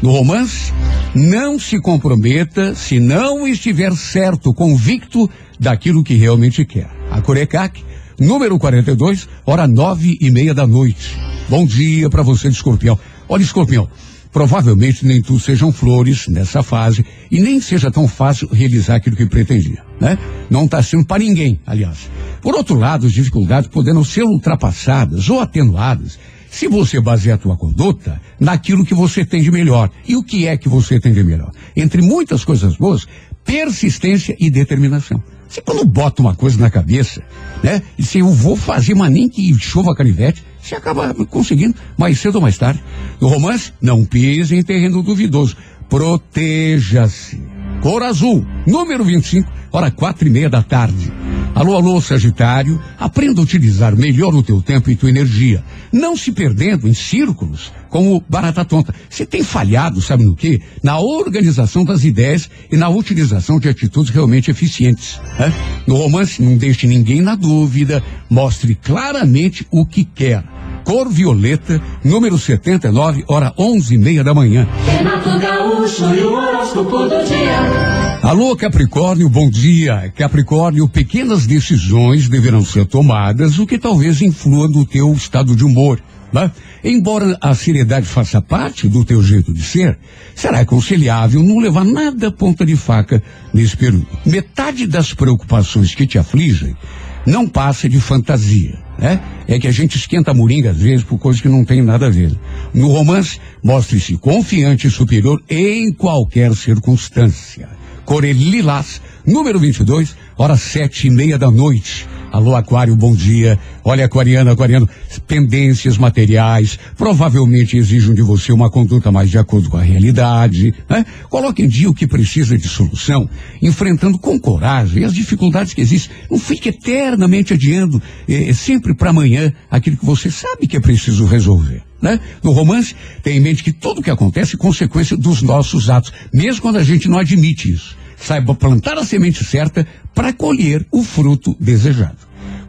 Speaker 1: No romance, não se comprometa se não estiver certo, convicto daquilo que realmente quer. A Corecac, número 42, hora nove e meia da noite. Bom dia para você escorpião. Olha, escorpião, provavelmente nem tudo sejam flores nessa fase e nem seja tão fácil realizar aquilo que pretendia, né? Não está sendo para ninguém, aliás. Por outro lado, as dificuldades poderão ser ultrapassadas ou atenuadas se você basear a tua conduta naquilo que você tem de melhor. E o que é que você tem de melhor? Entre muitas coisas boas, persistência e determinação. Você quando bota uma coisa na cabeça, né? E se eu vou fazer, mas nem que chova canivete, você acaba conseguindo mais cedo ou mais tarde. No romance, não pise em terreno duvidoso. Proteja-se. Cor azul, número 25, hora quatro e meia da tarde. Alô, alô, Sagitário, aprenda a utilizar melhor o teu tempo e tua energia, não se perdendo em círculos como barata tonta. Você tem falhado, sabe no quê? Na organização das ideias e na utilização de atitudes realmente eficientes. Né? No romance, não deixe ninguém na dúvida, mostre claramente o que quer. Cor violeta, número 79, hora onze e meia da manhã.
Speaker 4: Renato Gaúcho e o horóscopo do dia.
Speaker 1: Alô, Capricórnio, bom dia. Capricórnio, pequenas decisões deverão ser tomadas, o que talvez influa no teu estado de humor. Né? Embora a seriedade faça parte do teu jeito de ser, será aconselhável não levar nada à ponta de faca nesse período. Metade das preocupações que te afligem não passa de fantasia, né? É que a gente esquenta a moringa às vezes por coisas que não tem nada a ver. No romance, mostre-se confiante e superior em qualquer circunstância. Corel Lilás, número 22, hora sete e meia da noite. Alô, Aquário, bom dia. Olha, Aquariano, Aquariano, pendências materiais provavelmente exigem de você uma conduta mais de acordo com a realidade. Né? Coloque em dia o que precisa de solução, enfrentando com coragem as dificuldades que existem. Não fique eternamente adiando, eh, sempre para amanhã, aquilo que você sabe que é preciso resolver. Né? No romance, tem em mente que tudo o que acontece é consequência dos nossos atos, mesmo quando a gente não admite isso. Saiba plantar a semente certa para colher o fruto desejado.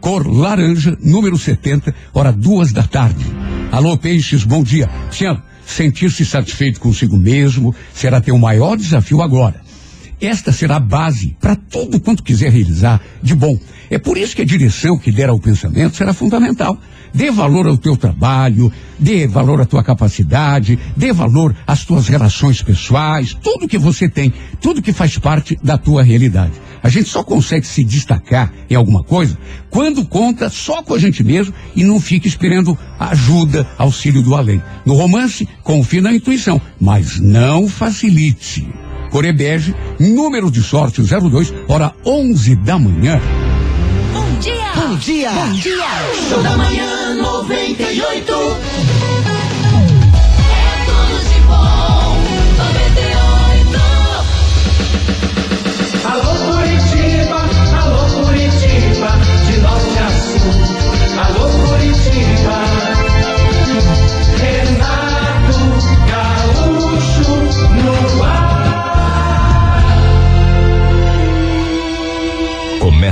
Speaker 1: Cor laranja, número 70, hora duas da tarde. Alô, peixes, bom dia. Senhor, sentir-se satisfeito consigo mesmo será teu maior desafio agora. Esta será a base para tudo quanto quiser realizar de bom. É por isso que a direção que der ao pensamento será fundamental. Dê valor ao teu trabalho, dê valor à tua capacidade, dê valor às tuas relações pessoais, tudo que você tem, tudo que faz parte da tua realidade. A gente só consegue se destacar em alguma coisa quando conta só com a gente mesmo e não fica esperando ajuda, auxílio do além. No romance, confie na intuição, mas não facilite. Corebege, número de sorte 02, hora 11 da manhã.
Speaker 5: Bom dia!
Speaker 2: Bom dia!
Speaker 5: Bom dia!
Speaker 4: Show da manhã 98.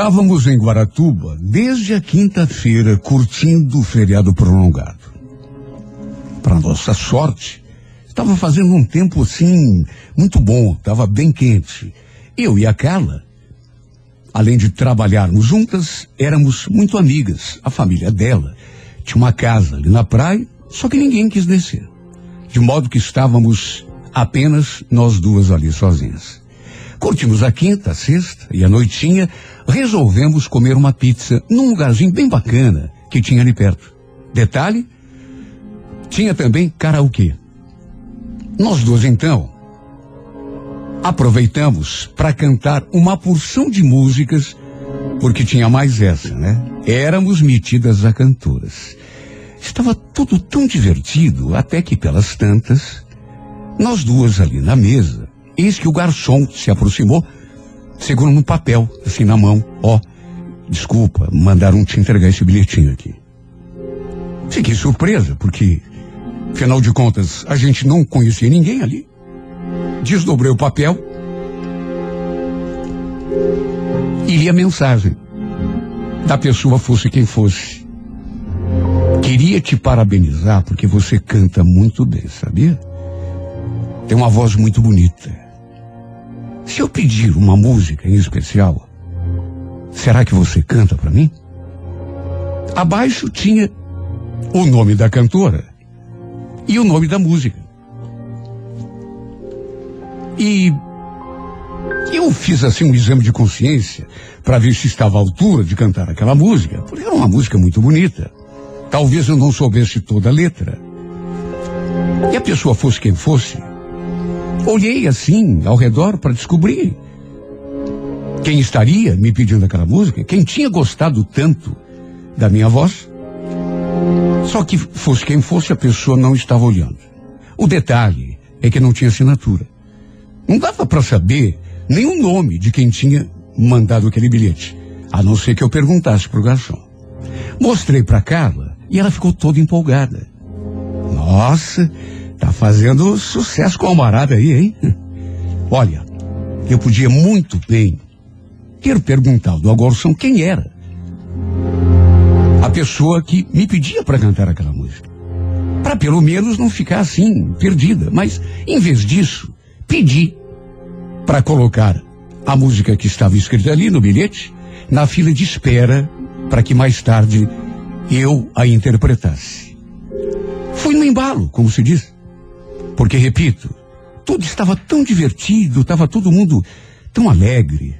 Speaker 1: Estávamos em Guaratuba desde a quinta-feira curtindo o feriado prolongado. Para nossa sorte, estava fazendo um tempo assim muito bom, estava bem quente. Eu e a Carla, além de trabalharmos juntas, éramos muito amigas. A família dela tinha uma casa ali na praia, só que ninguém quis descer. De modo que estávamos apenas nós duas ali sozinhas. Curtimos a quinta, a sexta e a noitinha, resolvemos comer uma pizza num lugarzinho bem bacana que tinha ali perto. Detalhe, tinha também karaokê. Nós duas então Aproveitamos para cantar uma porção de músicas, porque tinha mais essa, né? Éramos metidas a cantoras. Estava tudo tão divertido, até que pelas tantas, nós duas ali na mesa, eis que o garçom se aproximou, segurando um papel, assim na mão. Ó, desculpa, mandaram te entregar esse bilhetinho aqui. Fiquei surpresa, porque, afinal de contas, a gente não conhecia ninguém ali. Desdobrei o papel e li a mensagem da pessoa, fosse quem fosse. Queria te parabenizar porque você canta muito bem, sabia? Tem uma voz muito bonita. Se eu pedir uma música em especial, será que você canta para mim? Abaixo tinha o nome da cantora e o nome da música. E eu fiz assim um exame de consciência para ver se estava à altura de cantar aquela música, porque era uma música muito bonita. Talvez eu não soubesse toda a letra. E a pessoa fosse quem fosse, olhei assim ao redor para descobrir quem estaria me pedindo aquela música, quem tinha gostado tanto da minha voz. Só que fosse quem fosse, a pessoa não estava olhando. O detalhe é que não tinha assinatura. Não dava para saber o nome de quem tinha mandado aquele bilhete, a não ser que eu perguntasse para o garçom. Mostrei para Carla e ela ficou toda empolgada. Nossa, tá fazendo sucesso com a marada aí, hein? Olha, eu podia muito bem ter perguntado ao garçom quem era a pessoa que me pedia para cantar aquela música. Para pelo menos não ficar assim, perdida. Mas, em vez disso, pedi para colocar a música que estava escrita ali no bilhete na fila de espera para que mais tarde eu a interpretasse. Fui no embalo, como se diz. Porque, repito, tudo estava tão divertido, estava todo mundo tão alegre.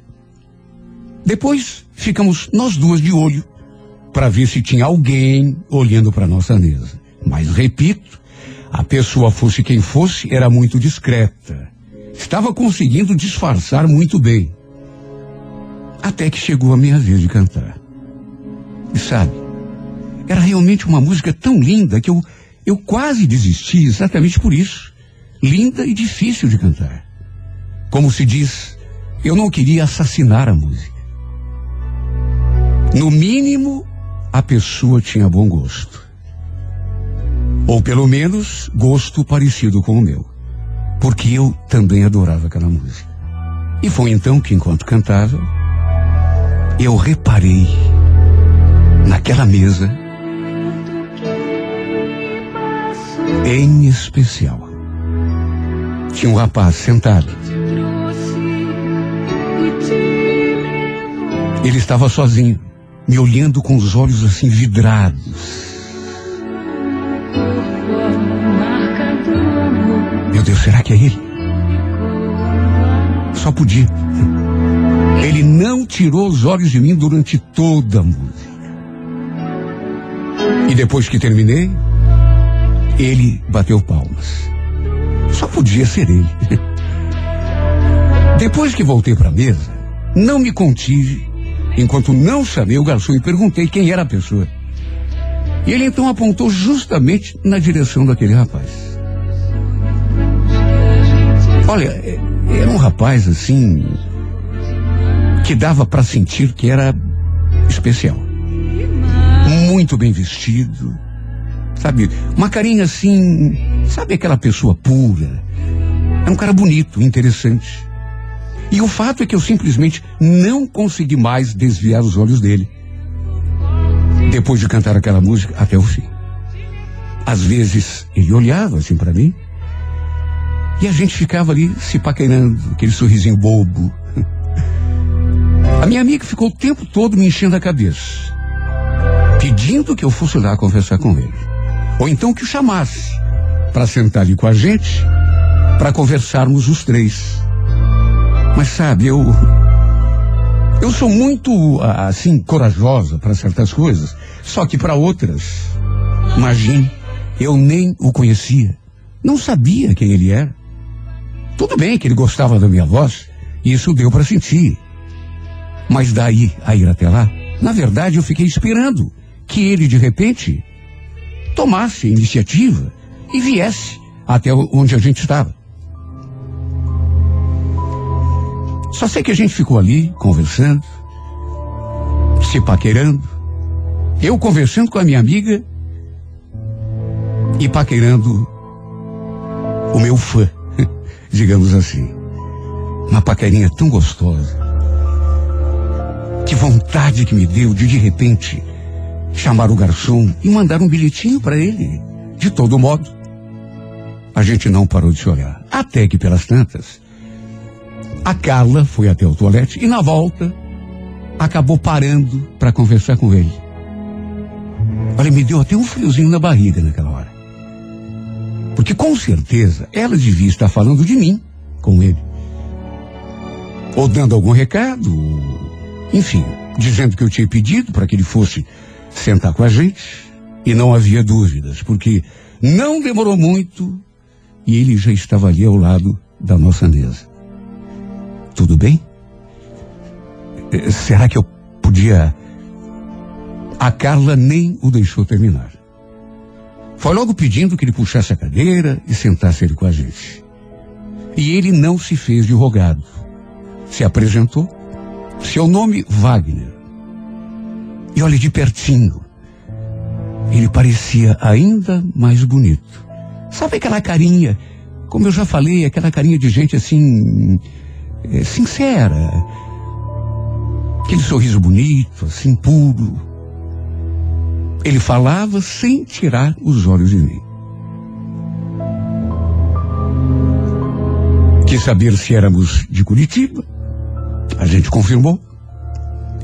Speaker 1: Depois ficamos nós duas de olho para ver se tinha alguém olhando para nossa mesa. Mas repito, a pessoa fosse quem fosse, era muito discreta. Estava conseguindo disfarçar muito bem. Até que chegou a minha vez de cantar. E sabe, era realmente uma música tão linda que eu, eu quase desisti exatamente por isso. Linda e difícil de cantar. Como se diz, eu não queria assassinar a música. No mínimo, a pessoa tinha bom gosto. Ou pelo menos gosto parecido com o meu. Porque eu também adorava aquela música. E foi então que, enquanto cantava, eu reparei naquela mesa, em especial, tinha um rapaz sentado. Ele estava sozinho me olhando com os olhos assim vidrados. Meu Deus, será que é ele? Só podia. Ele não tirou os olhos de mim durante toda a música. E depois que terminei, ele bateu palmas. Só podia ser ele. Depois que voltei para a mesa, não me contive enquanto não chamei o garçom e perguntei quem era a pessoa. E ele então apontou justamente na direção daquele rapaz. Olha, é, era um rapaz assim que dava para sentir que era especial. Muito bem vestido, sabe? Uma carinha assim, sabe aquela pessoa pura? É um cara bonito, interessante. E o fato é que eu simplesmente não consegui mais desviar os olhos dele. Depois de cantar aquela música até o fim. Às vezes ele olhava assim para mim e a gente ficava ali se paquerando, aquele sorrisinho bobo. A minha amiga ficou o tempo todo me enchendo a cabeça, pedindo que eu fosse lá conversar com ele. Ou então que o chamasse para sentar ali com a gente, para conversarmos os três. Mas sabe, eu. Eu sou muito, assim, corajosa para certas coisas. Só que para outras, imagine, eu nem o conhecia. Não sabia quem ele era. Tudo bem que ele gostava da minha voz, e isso deu para sentir. Mas daí a ir até lá, na verdade eu fiquei esperando que ele de repente tomasse a iniciativa e viesse até onde a gente estava. Só sei que a gente ficou ali conversando, se paquerando, eu conversando com a minha amiga e paquerando o meu fã, [LAUGHS] digamos assim. Uma paquerinha tão gostosa. Que vontade que me deu de de repente chamar o garçom e mandar um bilhetinho para ele. De todo modo, a gente não parou de se olhar. Até que pelas tantas, a Carla foi até o toalete e na volta acabou parando para conversar com ele. Olha, me deu até um friozinho na barriga naquela hora. Porque com certeza ela devia estar falando de mim com ele. Ou dando algum recado, enfim, dizendo que eu tinha pedido para que ele fosse sentar com a gente. E não havia dúvidas, porque não demorou muito e ele já estava ali ao lado da nossa mesa. Tudo bem? Eh, Será que eu podia. A Carla nem o deixou terminar. Foi logo pedindo que ele puxasse a cadeira e sentasse ele com a gente. E ele não se fez de rogado. Se apresentou. Seu nome, Wagner. E olhe de pertinho. Ele parecia ainda mais bonito. Sabe aquela carinha, como eu já falei, aquela carinha de gente assim. eh, sincera. Aquele sorriso bonito, assim, puro. Ele falava sem tirar os olhos de mim. Quis saber se éramos de Curitiba. A gente confirmou.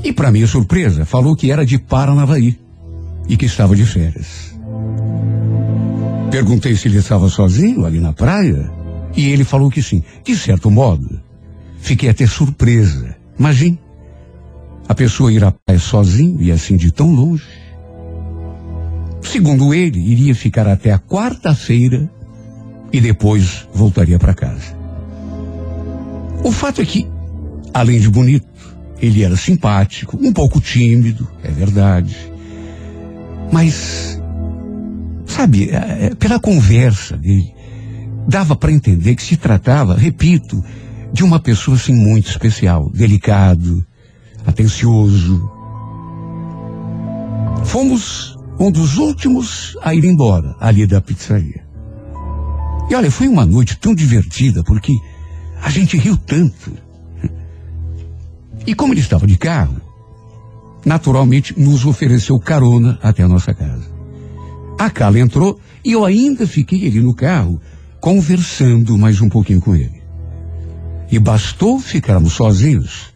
Speaker 1: E para minha surpresa, falou que era de Paranavaí e que estava de férias. Perguntei se ele estava sozinho ali na praia e ele falou que sim. De certo modo, fiquei até surpresa. Imagine, a pessoa ir à praia sozinho e assim de tão longe. Segundo ele, iria ficar até a quarta-feira e depois voltaria para casa. O fato é que, além de bonito, ele era simpático, um pouco tímido, é verdade. Mas, sabe, eh, pela conversa dele, dava para entender que se tratava, repito, de uma pessoa assim muito especial, delicado, atencioso. Fomos um dos últimos a ir embora ali da pizzaria. E olha, foi uma noite tão divertida porque a gente riu tanto. E como ele estava de carro, naturalmente nos ofereceu carona até a nossa casa. A Carla entrou e eu ainda fiquei ali no carro, conversando mais um pouquinho com ele. E bastou ficarmos sozinhos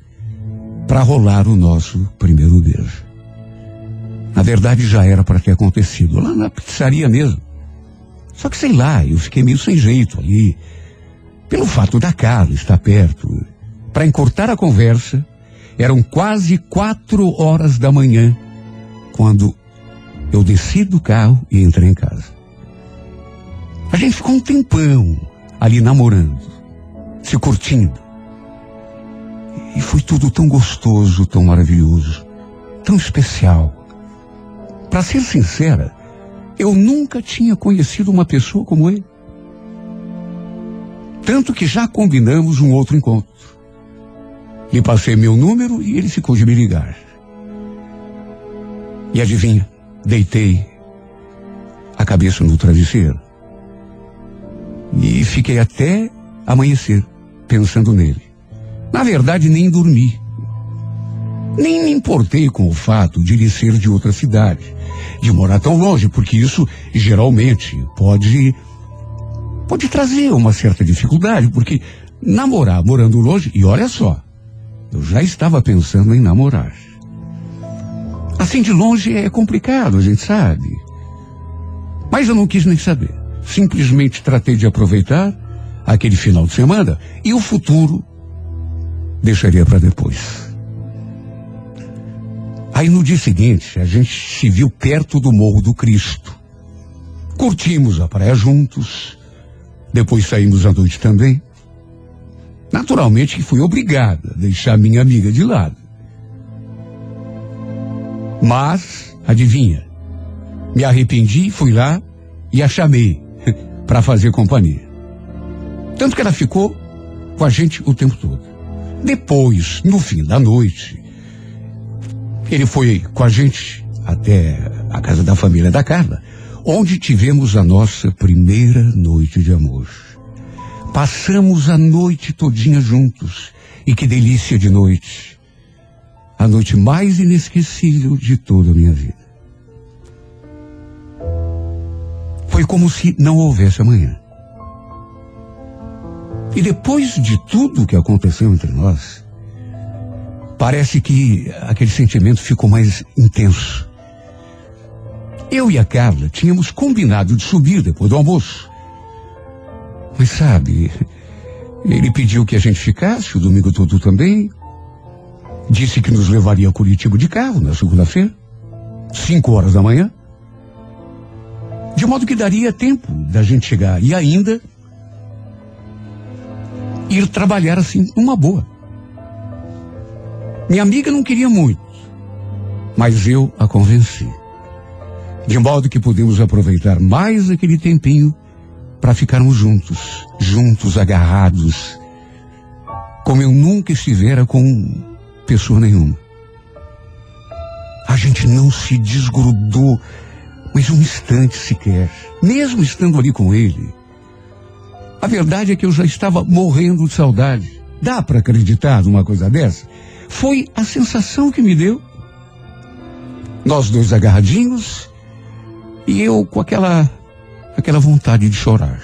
Speaker 1: para rolar o nosso primeiro beijo. Na verdade, já era para ter acontecido, lá na pizzaria mesmo. Só que sei lá, eu fiquei meio sem jeito ali. Pelo fato da Carla estar perto. Para encurtar a conversa, eram quase quatro horas da manhã quando eu desci do carro e entrei em casa. A gente ficou um tempão ali namorando, se curtindo. E foi tudo tão gostoso, tão maravilhoso, tão especial. Para ser sincera, eu nunca tinha conhecido uma pessoa como ele. Tanto que já combinamos um outro encontro. Lhe passei meu número e ele ficou de me ligar. E adivinha, deitei a cabeça no travesseiro. E fiquei até amanhecer pensando nele. Na verdade, nem dormi. Nem me importei com o fato de ele ser de outra cidade, de morar tão longe, porque isso geralmente pode pode trazer uma certa dificuldade, porque namorar morando longe, e olha só, eu já estava pensando em namorar. Assim de longe é complicado, a gente sabe. Mas eu não quis nem saber. Simplesmente tratei de aproveitar aquele final de semana e o futuro deixaria para depois. Aí no dia seguinte, a gente se viu perto do Morro do Cristo. Curtimos a praia juntos. Depois saímos à noite também. Naturalmente que fui obrigada a deixar minha amiga de lado. Mas, adivinha, me arrependi, fui lá e a chamei [LAUGHS] para fazer companhia. Tanto que ela ficou com a gente o tempo todo. Depois, no fim da noite, ele foi com a gente até a casa da família da Carla, onde tivemos a nossa primeira noite de amor. Passamos a noite todinha juntos. E que delícia de noite. A noite mais inesquecível de toda a minha vida. Foi como se não houvesse amanhã. E depois de tudo que aconteceu entre nós, parece que aquele sentimento ficou mais intenso. Eu e a Carla tínhamos combinado de subir depois do almoço. Mas sabe, ele pediu que a gente ficasse o domingo todo também. Disse que nos levaria a Curitiba de carro na segunda-feira, cinco horas da manhã. De modo que daria tempo da gente chegar e ainda ir trabalhar assim, numa boa. Minha amiga não queria muito, mas eu a convenci. De modo que pudemos aproveitar mais aquele tempinho para ficarmos juntos, juntos, agarrados, como eu nunca estivera com pessoa nenhuma. A gente não se desgrudou, mas um instante sequer, mesmo estando ali com ele. A verdade é que eu já estava morrendo de saudade. Dá para acreditar numa coisa dessa? Foi a sensação que me deu. Nós dois agarradinhos e eu com aquela aquela vontade de chorar.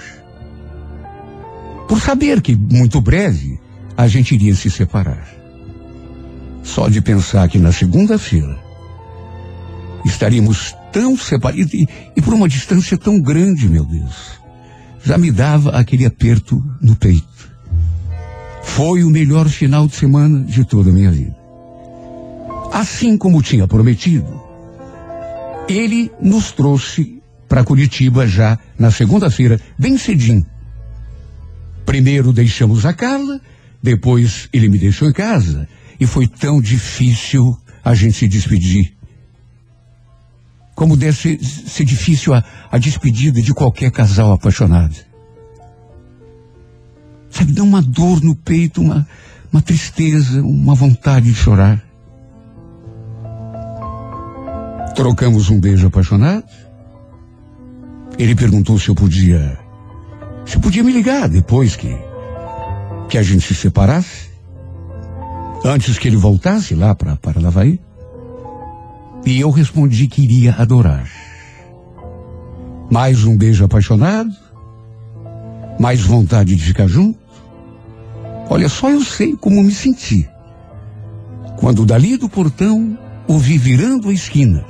Speaker 1: Por saber que muito breve a gente iria se separar. Só de pensar que na segunda-feira estaríamos tão separados e, e por uma distância tão grande, meu Deus, já me dava aquele aperto no peito. Foi o melhor final de semana de toda a minha vida. Assim como tinha prometido, ele nos trouxe para Curitiba já na segunda-feira, bem cedinho. Primeiro deixamos a Carla, depois ele me deixou em casa e foi tão difícil a gente se despedir. Como deve ser, difícil a, a despedida de qualquer casal apaixonado. Sabe, dá uma dor no peito, uma, uma tristeza, uma vontade de chorar. Trocamos um beijo apaixonado. Ele perguntou se eu podia, se eu podia me ligar depois que, que a gente se separasse. Antes que ele voltasse lá para Paranavaí. E eu respondi que iria adorar. Mais um beijo apaixonado. Mais vontade de ficar junto. Olha, só eu sei como me senti. Quando dali do portão o vi virando a esquina.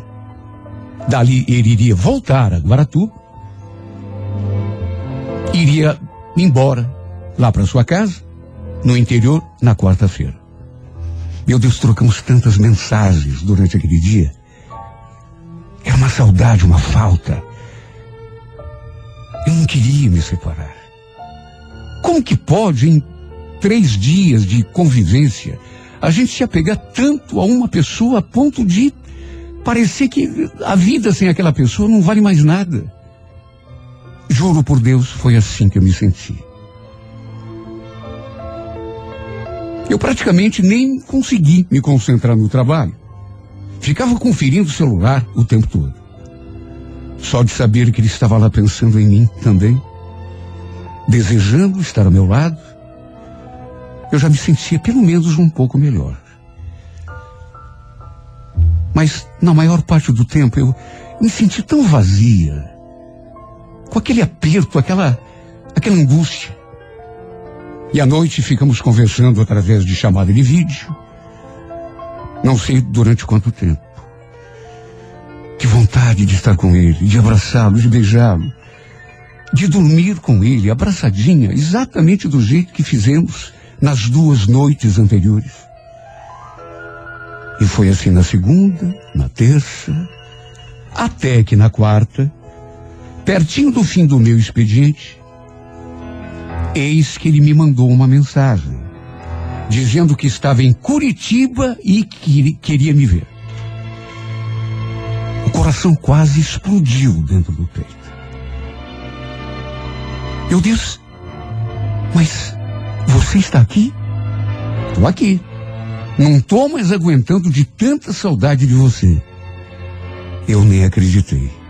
Speaker 1: Dali ele iria voltar a Guaratuba. Iria embora lá para sua casa, no interior, na quarta-feira. Meu Deus, trocamos tantas mensagens durante aquele dia. Era uma saudade, uma falta. Eu não queria me separar. Como que pode, em três dias de convivência, a gente se apegar tanto a uma pessoa a ponto de parecer que a vida sem aquela pessoa não vale mais nada? Juro por Deus, foi assim que eu me senti. Eu praticamente nem consegui me concentrar no trabalho. Ficava conferindo o celular o tempo todo. Só de saber que ele estava lá pensando em mim também, desejando estar ao meu lado, eu já me sentia pelo menos um pouco melhor. Mas na maior parte do tempo eu me senti tão vazia, com aquele aperto, aquela, aquela angústia. E à noite ficamos conversando através de chamada de vídeo. Não sei durante quanto tempo. Que vontade de estar com ele, de abraçá-lo, de beijá-lo, de dormir com ele, abraçadinha, exatamente do jeito que fizemos nas duas noites anteriores. E foi assim na segunda, na terça, até que na quarta, pertinho do fim do meu expediente, eis que ele me mandou uma mensagem. dizendo que estava em Curitiba e que queria me ver. O coração quase explodiu dentro do peito. Eu disse, mas você está aqui? Estou aqui. Não estou mais aguentando de tanta saudade de você. Eu nem acreditei.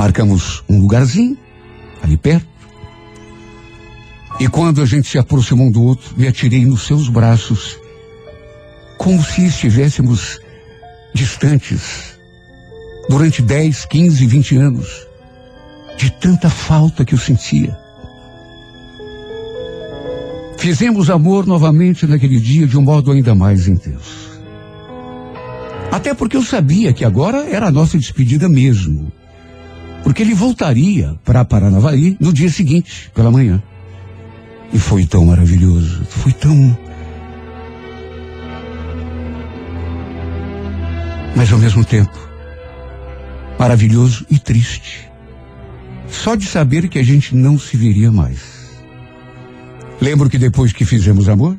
Speaker 1: Marcamos um lugarzinho, ali perto. E quando a gente se aproximou um do outro, me atirei nos seus braços, como se estivéssemos distantes durante 10, 15, 20 anos, de tanta falta que eu sentia. Fizemos amor novamente naquele dia de um modo ainda mais intenso. Até porque eu sabia que agora era a nossa despedida mesmo. Porque ele voltaria para Paranavaí no dia seguinte, pela manhã. E foi tão maravilhoso, foi tão. Mas ao mesmo tempo, maravilhoso e triste. Só de saber que a gente não se veria mais. Lembro que depois que fizemos amor,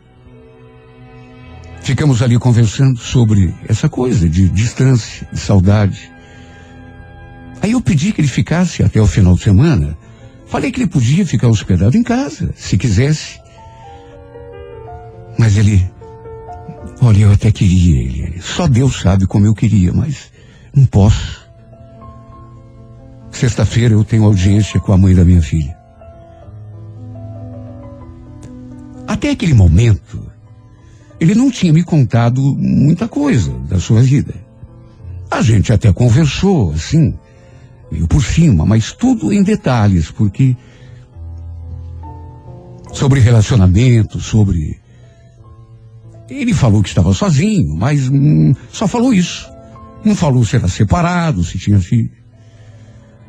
Speaker 1: ficamos ali conversando sobre essa coisa de distância, de saudade. Aí eu pedi que ele ficasse até o final de semana. Falei que ele podia ficar hospedado em casa, se quisesse. Mas ele. Olha, eu até queria ele. Só Deus sabe como eu queria, mas não posso. Sexta-feira eu tenho audiência com a mãe da minha filha. Até aquele momento, ele não tinha me contado muita coisa da sua vida. A gente até conversou, assim, meio por cima, mas tudo em detalhes, porque sobre relacionamento, sobre. Ele falou que estava sozinho, mas hum, só falou isso. Não falou se era separado, se tinha filho.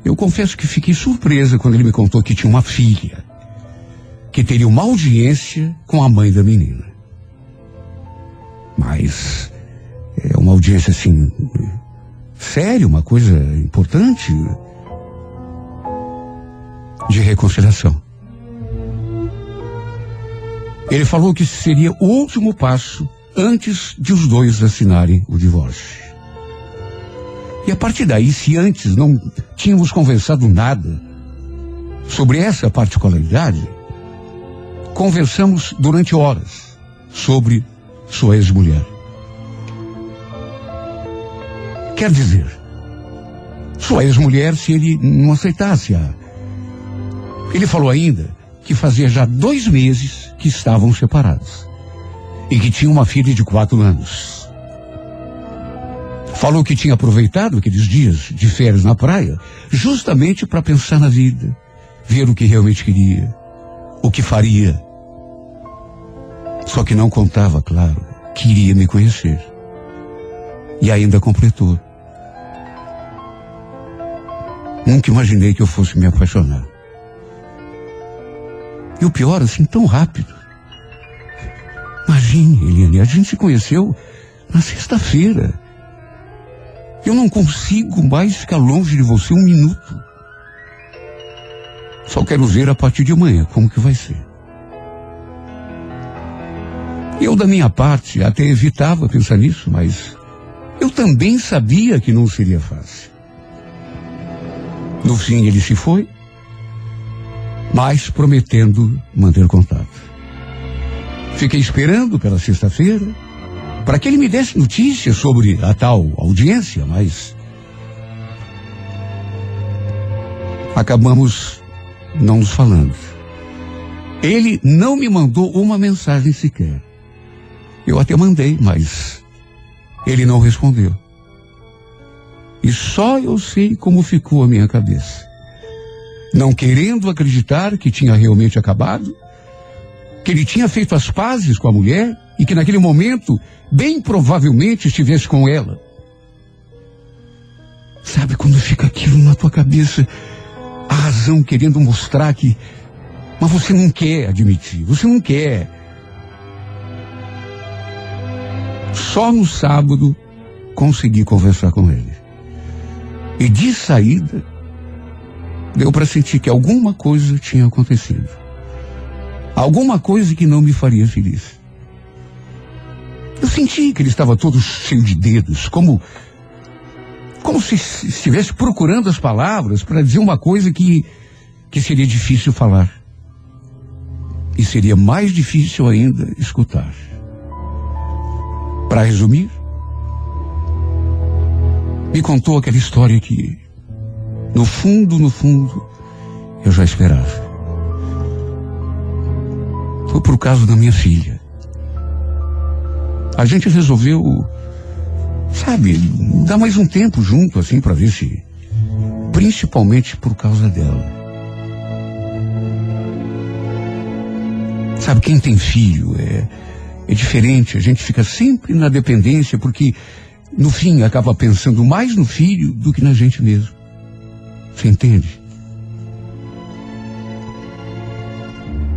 Speaker 1: Eu confesso que fiquei surpresa quando ele me contou que tinha uma filha, que teria uma audiência com a mãe da menina. Mas é uma audiência assim, séria, uma coisa importante de reconciliação. Ele falou que seria o último passo antes de os dois assinarem o divórcio. E a partir daí, se antes não tínhamos conversado nada sobre essa particularidade, conversamos durante horas sobre sua ex-mulher. Quer dizer, sua ex-mulher, se ele não aceitasse a. Ele falou ainda que fazia já dois meses que estavam separados e que tinha uma filha de quatro anos. Falou que tinha aproveitado aqueles dias de férias na praia justamente para pensar na vida, ver o que realmente queria, o que faria. Só que não contava, claro, que iria me conhecer. E ainda completou. Nunca imaginei que eu fosse me apaixonar. E o pior, assim, tão rápido. Imagine, Eliane, a gente se conheceu na sexta-feira. Eu não consigo mais ficar longe de você um minuto. Só quero ver a partir de amanhã como que vai ser. Eu, da minha parte, até evitava pensar nisso, mas eu também sabia que não seria fácil. No fim, ele se foi, mas prometendo manter contato. Fiquei esperando pela sexta-feira para que ele me desse notícias sobre a tal audiência, mas acabamos não nos falando. Ele não me mandou uma mensagem sequer. Eu até mandei, mas ele não respondeu. E só eu sei como ficou a minha cabeça. Não querendo acreditar que tinha realmente acabado, que ele tinha feito as pazes com a mulher e que naquele momento, bem provavelmente, estivesse com ela. Sabe quando fica aquilo na tua cabeça? A razão querendo mostrar que. Mas você não quer admitir, você não quer. Só no sábado consegui conversar com ele. E de saída, deu para sentir que alguma coisa tinha acontecido. Alguma coisa que não me faria feliz. Eu senti que ele estava todo cheio de dedos, como como se estivesse procurando as palavras para dizer uma coisa que que seria difícil falar. E seria mais difícil ainda escutar. Para resumir, me contou aquela história que, no fundo, no fundo, eu já esperava. Foi por causa da minha filha. A gente resolveu, sabe, dar mais um tempo junto, assim, para ver se. Principalmente por causa dela. Sabe, quem tem filho é, é diferente, a gente fica sempre na dependência, porque no fim acaba pensando mais no filho do que na gente mesmo. Você entende?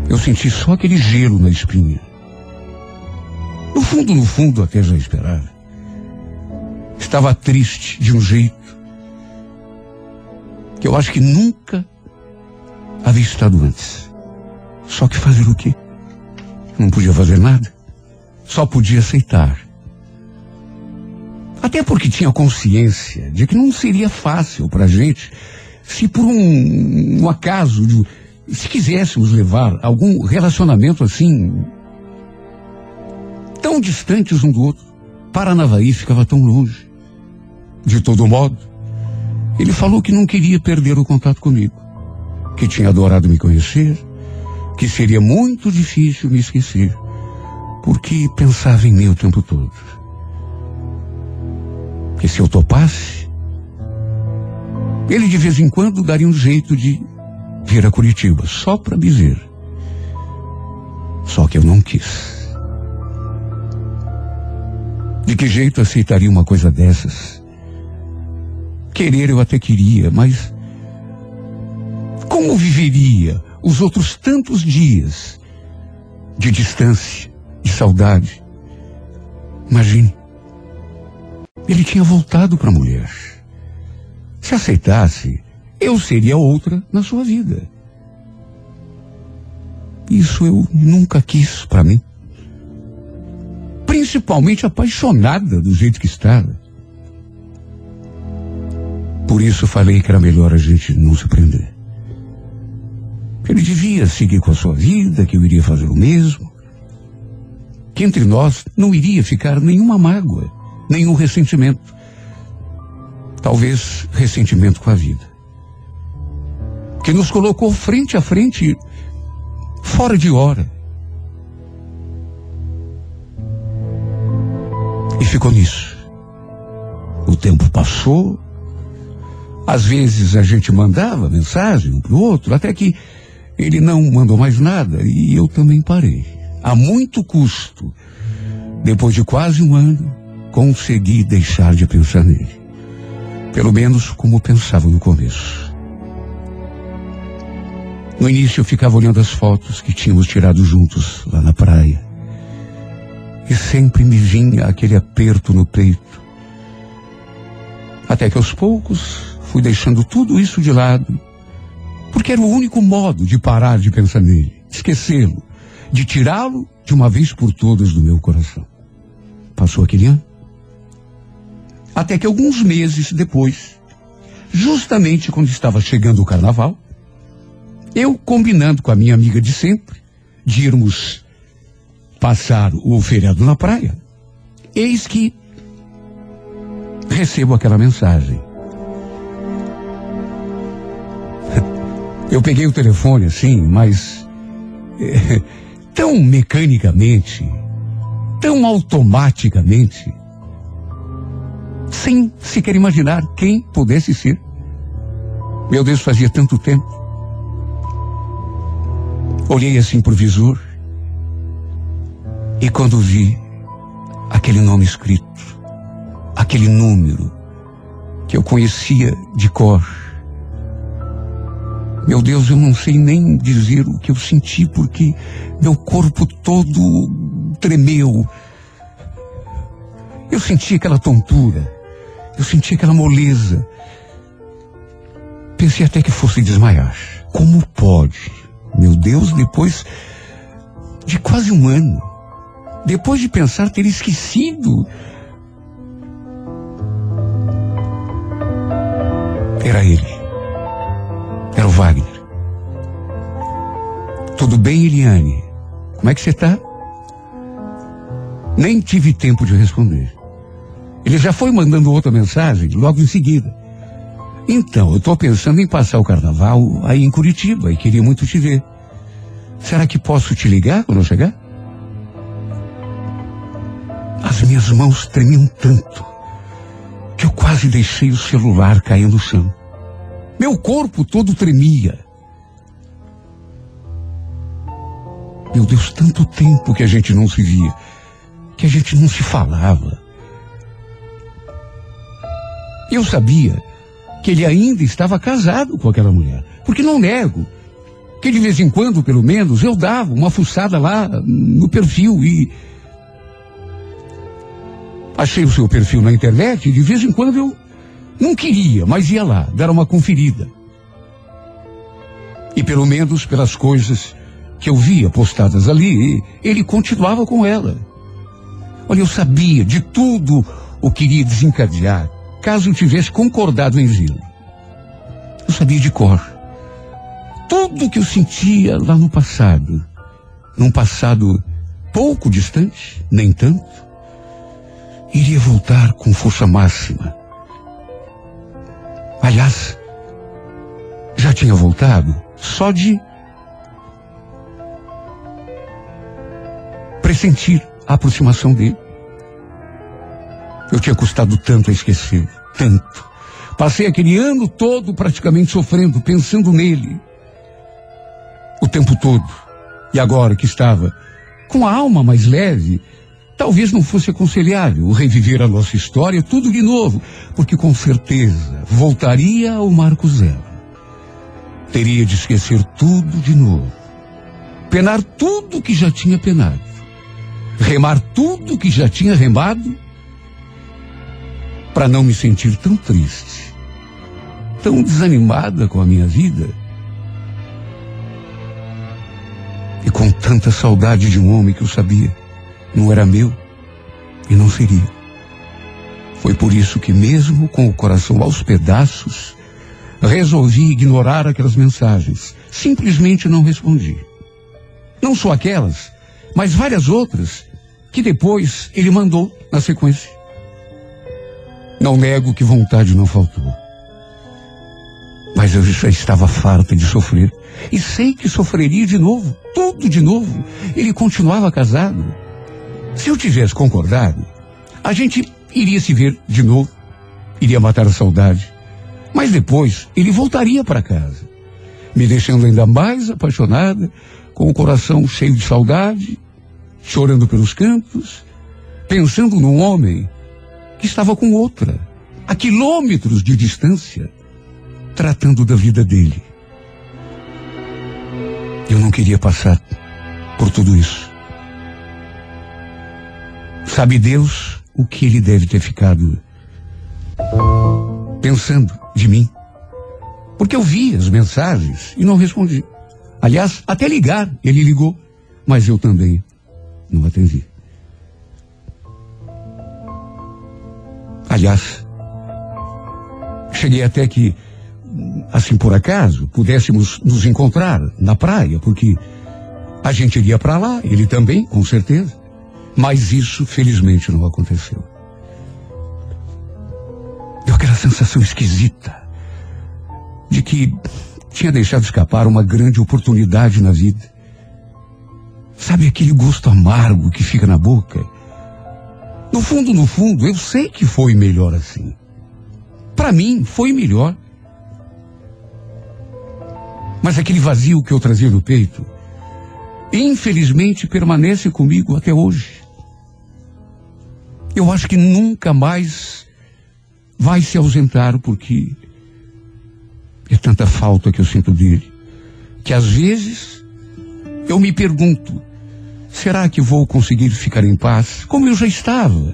Speaker 1: Eu senti só aquele gelo na espinha. No fundo, no fundo, até já esperava. Estava triste de um jeito que eu acho que nunca havia estado antes. Só que fazer o quê? Não podia fazer nada. Só podia aceitar. Até porque tinha consciência de que não seria fácil para a gente se por um, um acaso, de, se quiséssemos levar algum relacionamento assim, tão distantes um do outro, Paranavaí ficava tão longe. De todo modo, ele falou que não queria perder o contato comigo, que tinha adorado me conhecer, que seria muito difícil me esquecer, porque pensava em mim o tempo todo. Que se eu topasse, ele de vez em quando daria um jeito de vir a Curitiba, só para me ver. Só que eu não quis. De que jeito aceitaria uma coisa dessas? Querer eu até queria, mas como viveria os outros tantos dias de distância, de saudade. Imagine. Ele tinha voltado para a mulher. Se aceitasse, eu seria outra na sua vida. Isso eu nunca quis para mim. Principalmente apaixonada do jeito que estava. Por isso falei que era melhor a gente não se prender que ele devia seguir com a sua vida, que eu iria fazer o mesmo, que entre nós não iria ficar nenhuma mágoa, nenhum ressentimento. Talvez ressentimento com a vida. Que nos colocou frente a frente, fora de hora. E ficou nisso. O tempo passou, às vezes a gente mandava mensagem um para o outro, até que ele não mandou mais nada e eu também parei. A muito custo, depois de quase um ano, consegui deixar de pensar nele. Pelo menos como pensava no começo. No início eu ficava olhando as fotos que tínhamos tirado juntos lá na praia. E sempre me vinha aquele aperto no peito. Até que aos poucos fui deixando tudo isso de lado porque era o único modo de parar de pensar nele, esquecê-lo, de tirá-lo de uma vez por todas do meu coração. Passou aquele ano. Até que alguns meses depois, justamente quando estava chegando o carnaval, eu combinando com a minha amiga de sempre, de irmos passar o feriado na praia, eis que recebo aquela mensagem. Eu peguei o telefone assim, mas é, tão mecanicamente, tão automaticamente, sem sequer imaginar quem pudesse ser. Meu Deus, fazia tanto tempo. Olhei assim pro visor e quando vi aquele nome escrito, aquele número que eu conhecia de cor, meu Deus, eu não sei nem dizer o que eu senti, porque meu corpo todo tremeu. Eu senti aquela tontura, eu senti aquela moleza. Pensei até que fosse desmaiar. Como pode? Meu Deus, depois de quase um ano. Depois de pensar ter esquecido. Era ele. Era o Wagner. Tudo bem, Eliane? Como é que você está? Nem tive tempo de responder. Ele já foi mandando outra mensagem logo em seguida. Então, eu estou pensando em passar o carnaval aí em Curitiba e queria muito te ver. Será que posso te ligar quando eu chegar? As minhas mãos tremiam tanto que eu quase deixei o celular cair no chão. Meu corpo todo tremia. Meu Deus, tanto tempo que a gente não se via, que a gente não se falava. Eu sabia que ele ainda estava casado com aquela mulher, porque não nego que de vez em quando, pelo menos, eu dava uma fuçada lá no perfil e achei o seu perfil na internet e de vez em quando eu não queria, mas ia lá dar uma conferida. E pelo menos pelas coisas que eu via postadas ali, ele continuava com ela. Olha, eu sabia de tudo o que iria desencadear caso tivesse concordado em vê-lo. Eu sabia de cor. Tudo que eu sentia lá no passado, num passado pouco distante, nem tanto, iria voltar com força máxima. Aliás, já tinha voltado só de pressentir a aproximação dele. Eu tinha custado tanto a esquecer, tanto. Passei aquele ano todo praticamente sofrendo, pensando nele. O tempo todo. E agora que estava com a alma mais leve, talvez não fosse aconselhável reviver a nossa história tudo de novo, porque com certeza voltaria ao Marco Zero. Teria de esquecer tudo de novo. Penar tudo que já tinha penado. Remar tudo que já tinha remado para não me sentir tão triste, tão desanimada com a minha vida e com tanta saudade de um homem que eu sabia não era meu e não seria. Foi por isso que, mesmo com o coração aos pedaços, resolvi ignorar aquelas mensagens. Simplesmente não respondi. Não só aquelas, mas várias outras que depois ele mandou na sequência. Não nego que vontade não faltou. Mas eu já estava farta de sofrer. E sei que sofreria de novo, tudo de novo. Ele continuava casado. Se eu tivesse concordado, a gente iria se ver de novo, iria matar a saudade. Mas depois ele voltaria para casa, me deixando ainda mais apaixonada, com o coração cheio de saudade, chorando pelos cantos, pensando num homem que estava com outra, a quilômetros de distância, tratando da vida dele. Eu não queria passar por tudo isso. Sabe Deus o que ele deve ter ficado pensando de mim? Porque eu vi as mensagens e não respondi. Aliás, até ligar, ele ligou, mas eu também não atendi. Aliás, cheguei até que, assim por acaso, pudéssemos nos encontrar na praia, porque a gente iria para lá, ele também, com certeza. Mas isso, felizmente, não aconteceu. Deu aquela sensação esquisita de que tinha deixado escapar uma grande oportunidade na vida. Sabe aquele gosto amargo que fica na boca? No fundo, no fundo, eu sei que foi melhor assim. Para mim, foi melhor. Mas aquele vazio que eu trazia no peito, infelizmente permanece comigo até hoje. Eu acho que nunca mais vai se ausentar porque é tanta falta que eu sinto dele, que às vezes eu me pergunto, será que vou conseguir ficar em paz como eu já estava?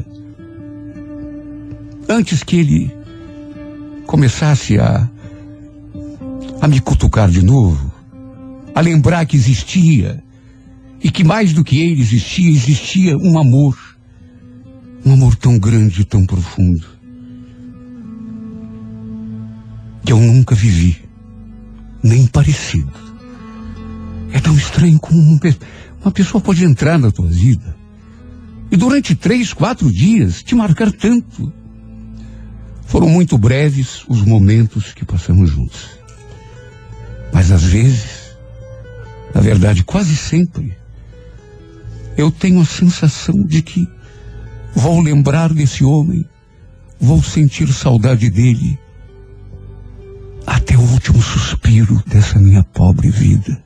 Speaker 1: Antes que ele começasse a, a me cutucar de novo, a lembrar que existia E que mais do que ele existia, existia um amor. Um amor tão grande e tão profundo. Que eu nunca vivi. Nem parecido. É tão estranho como um uma pessoa pode entrar na tua vida. E durante três, quatro dias te marcar tanto. Foram muito breves os momentos que passamos juntos. Mas às vezes, na verdade, quase sempre, eu tenho a sensação de que vou lembrar desse homem, vou sentir saudade dele até o último suspiro dessa minha pobre vida.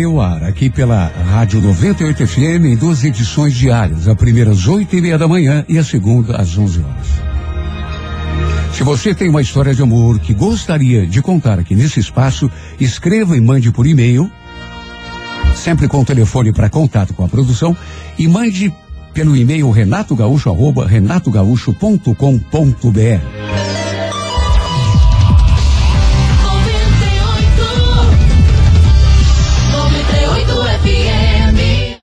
Speaker 1: Vai ao ar aqui pela Rádio 98 FM em duas edições diárias, a primeira às oito e meia da manhã e a segunda às onze horas. Se você tem uma história de amor que gostaria de contar aqui nesse espaço, escreva e mande por e-mail, sempre com o telefone para contato com a produção, e mande pelo e-mail renatogaúcho, arroba renatogaúcho.com.br.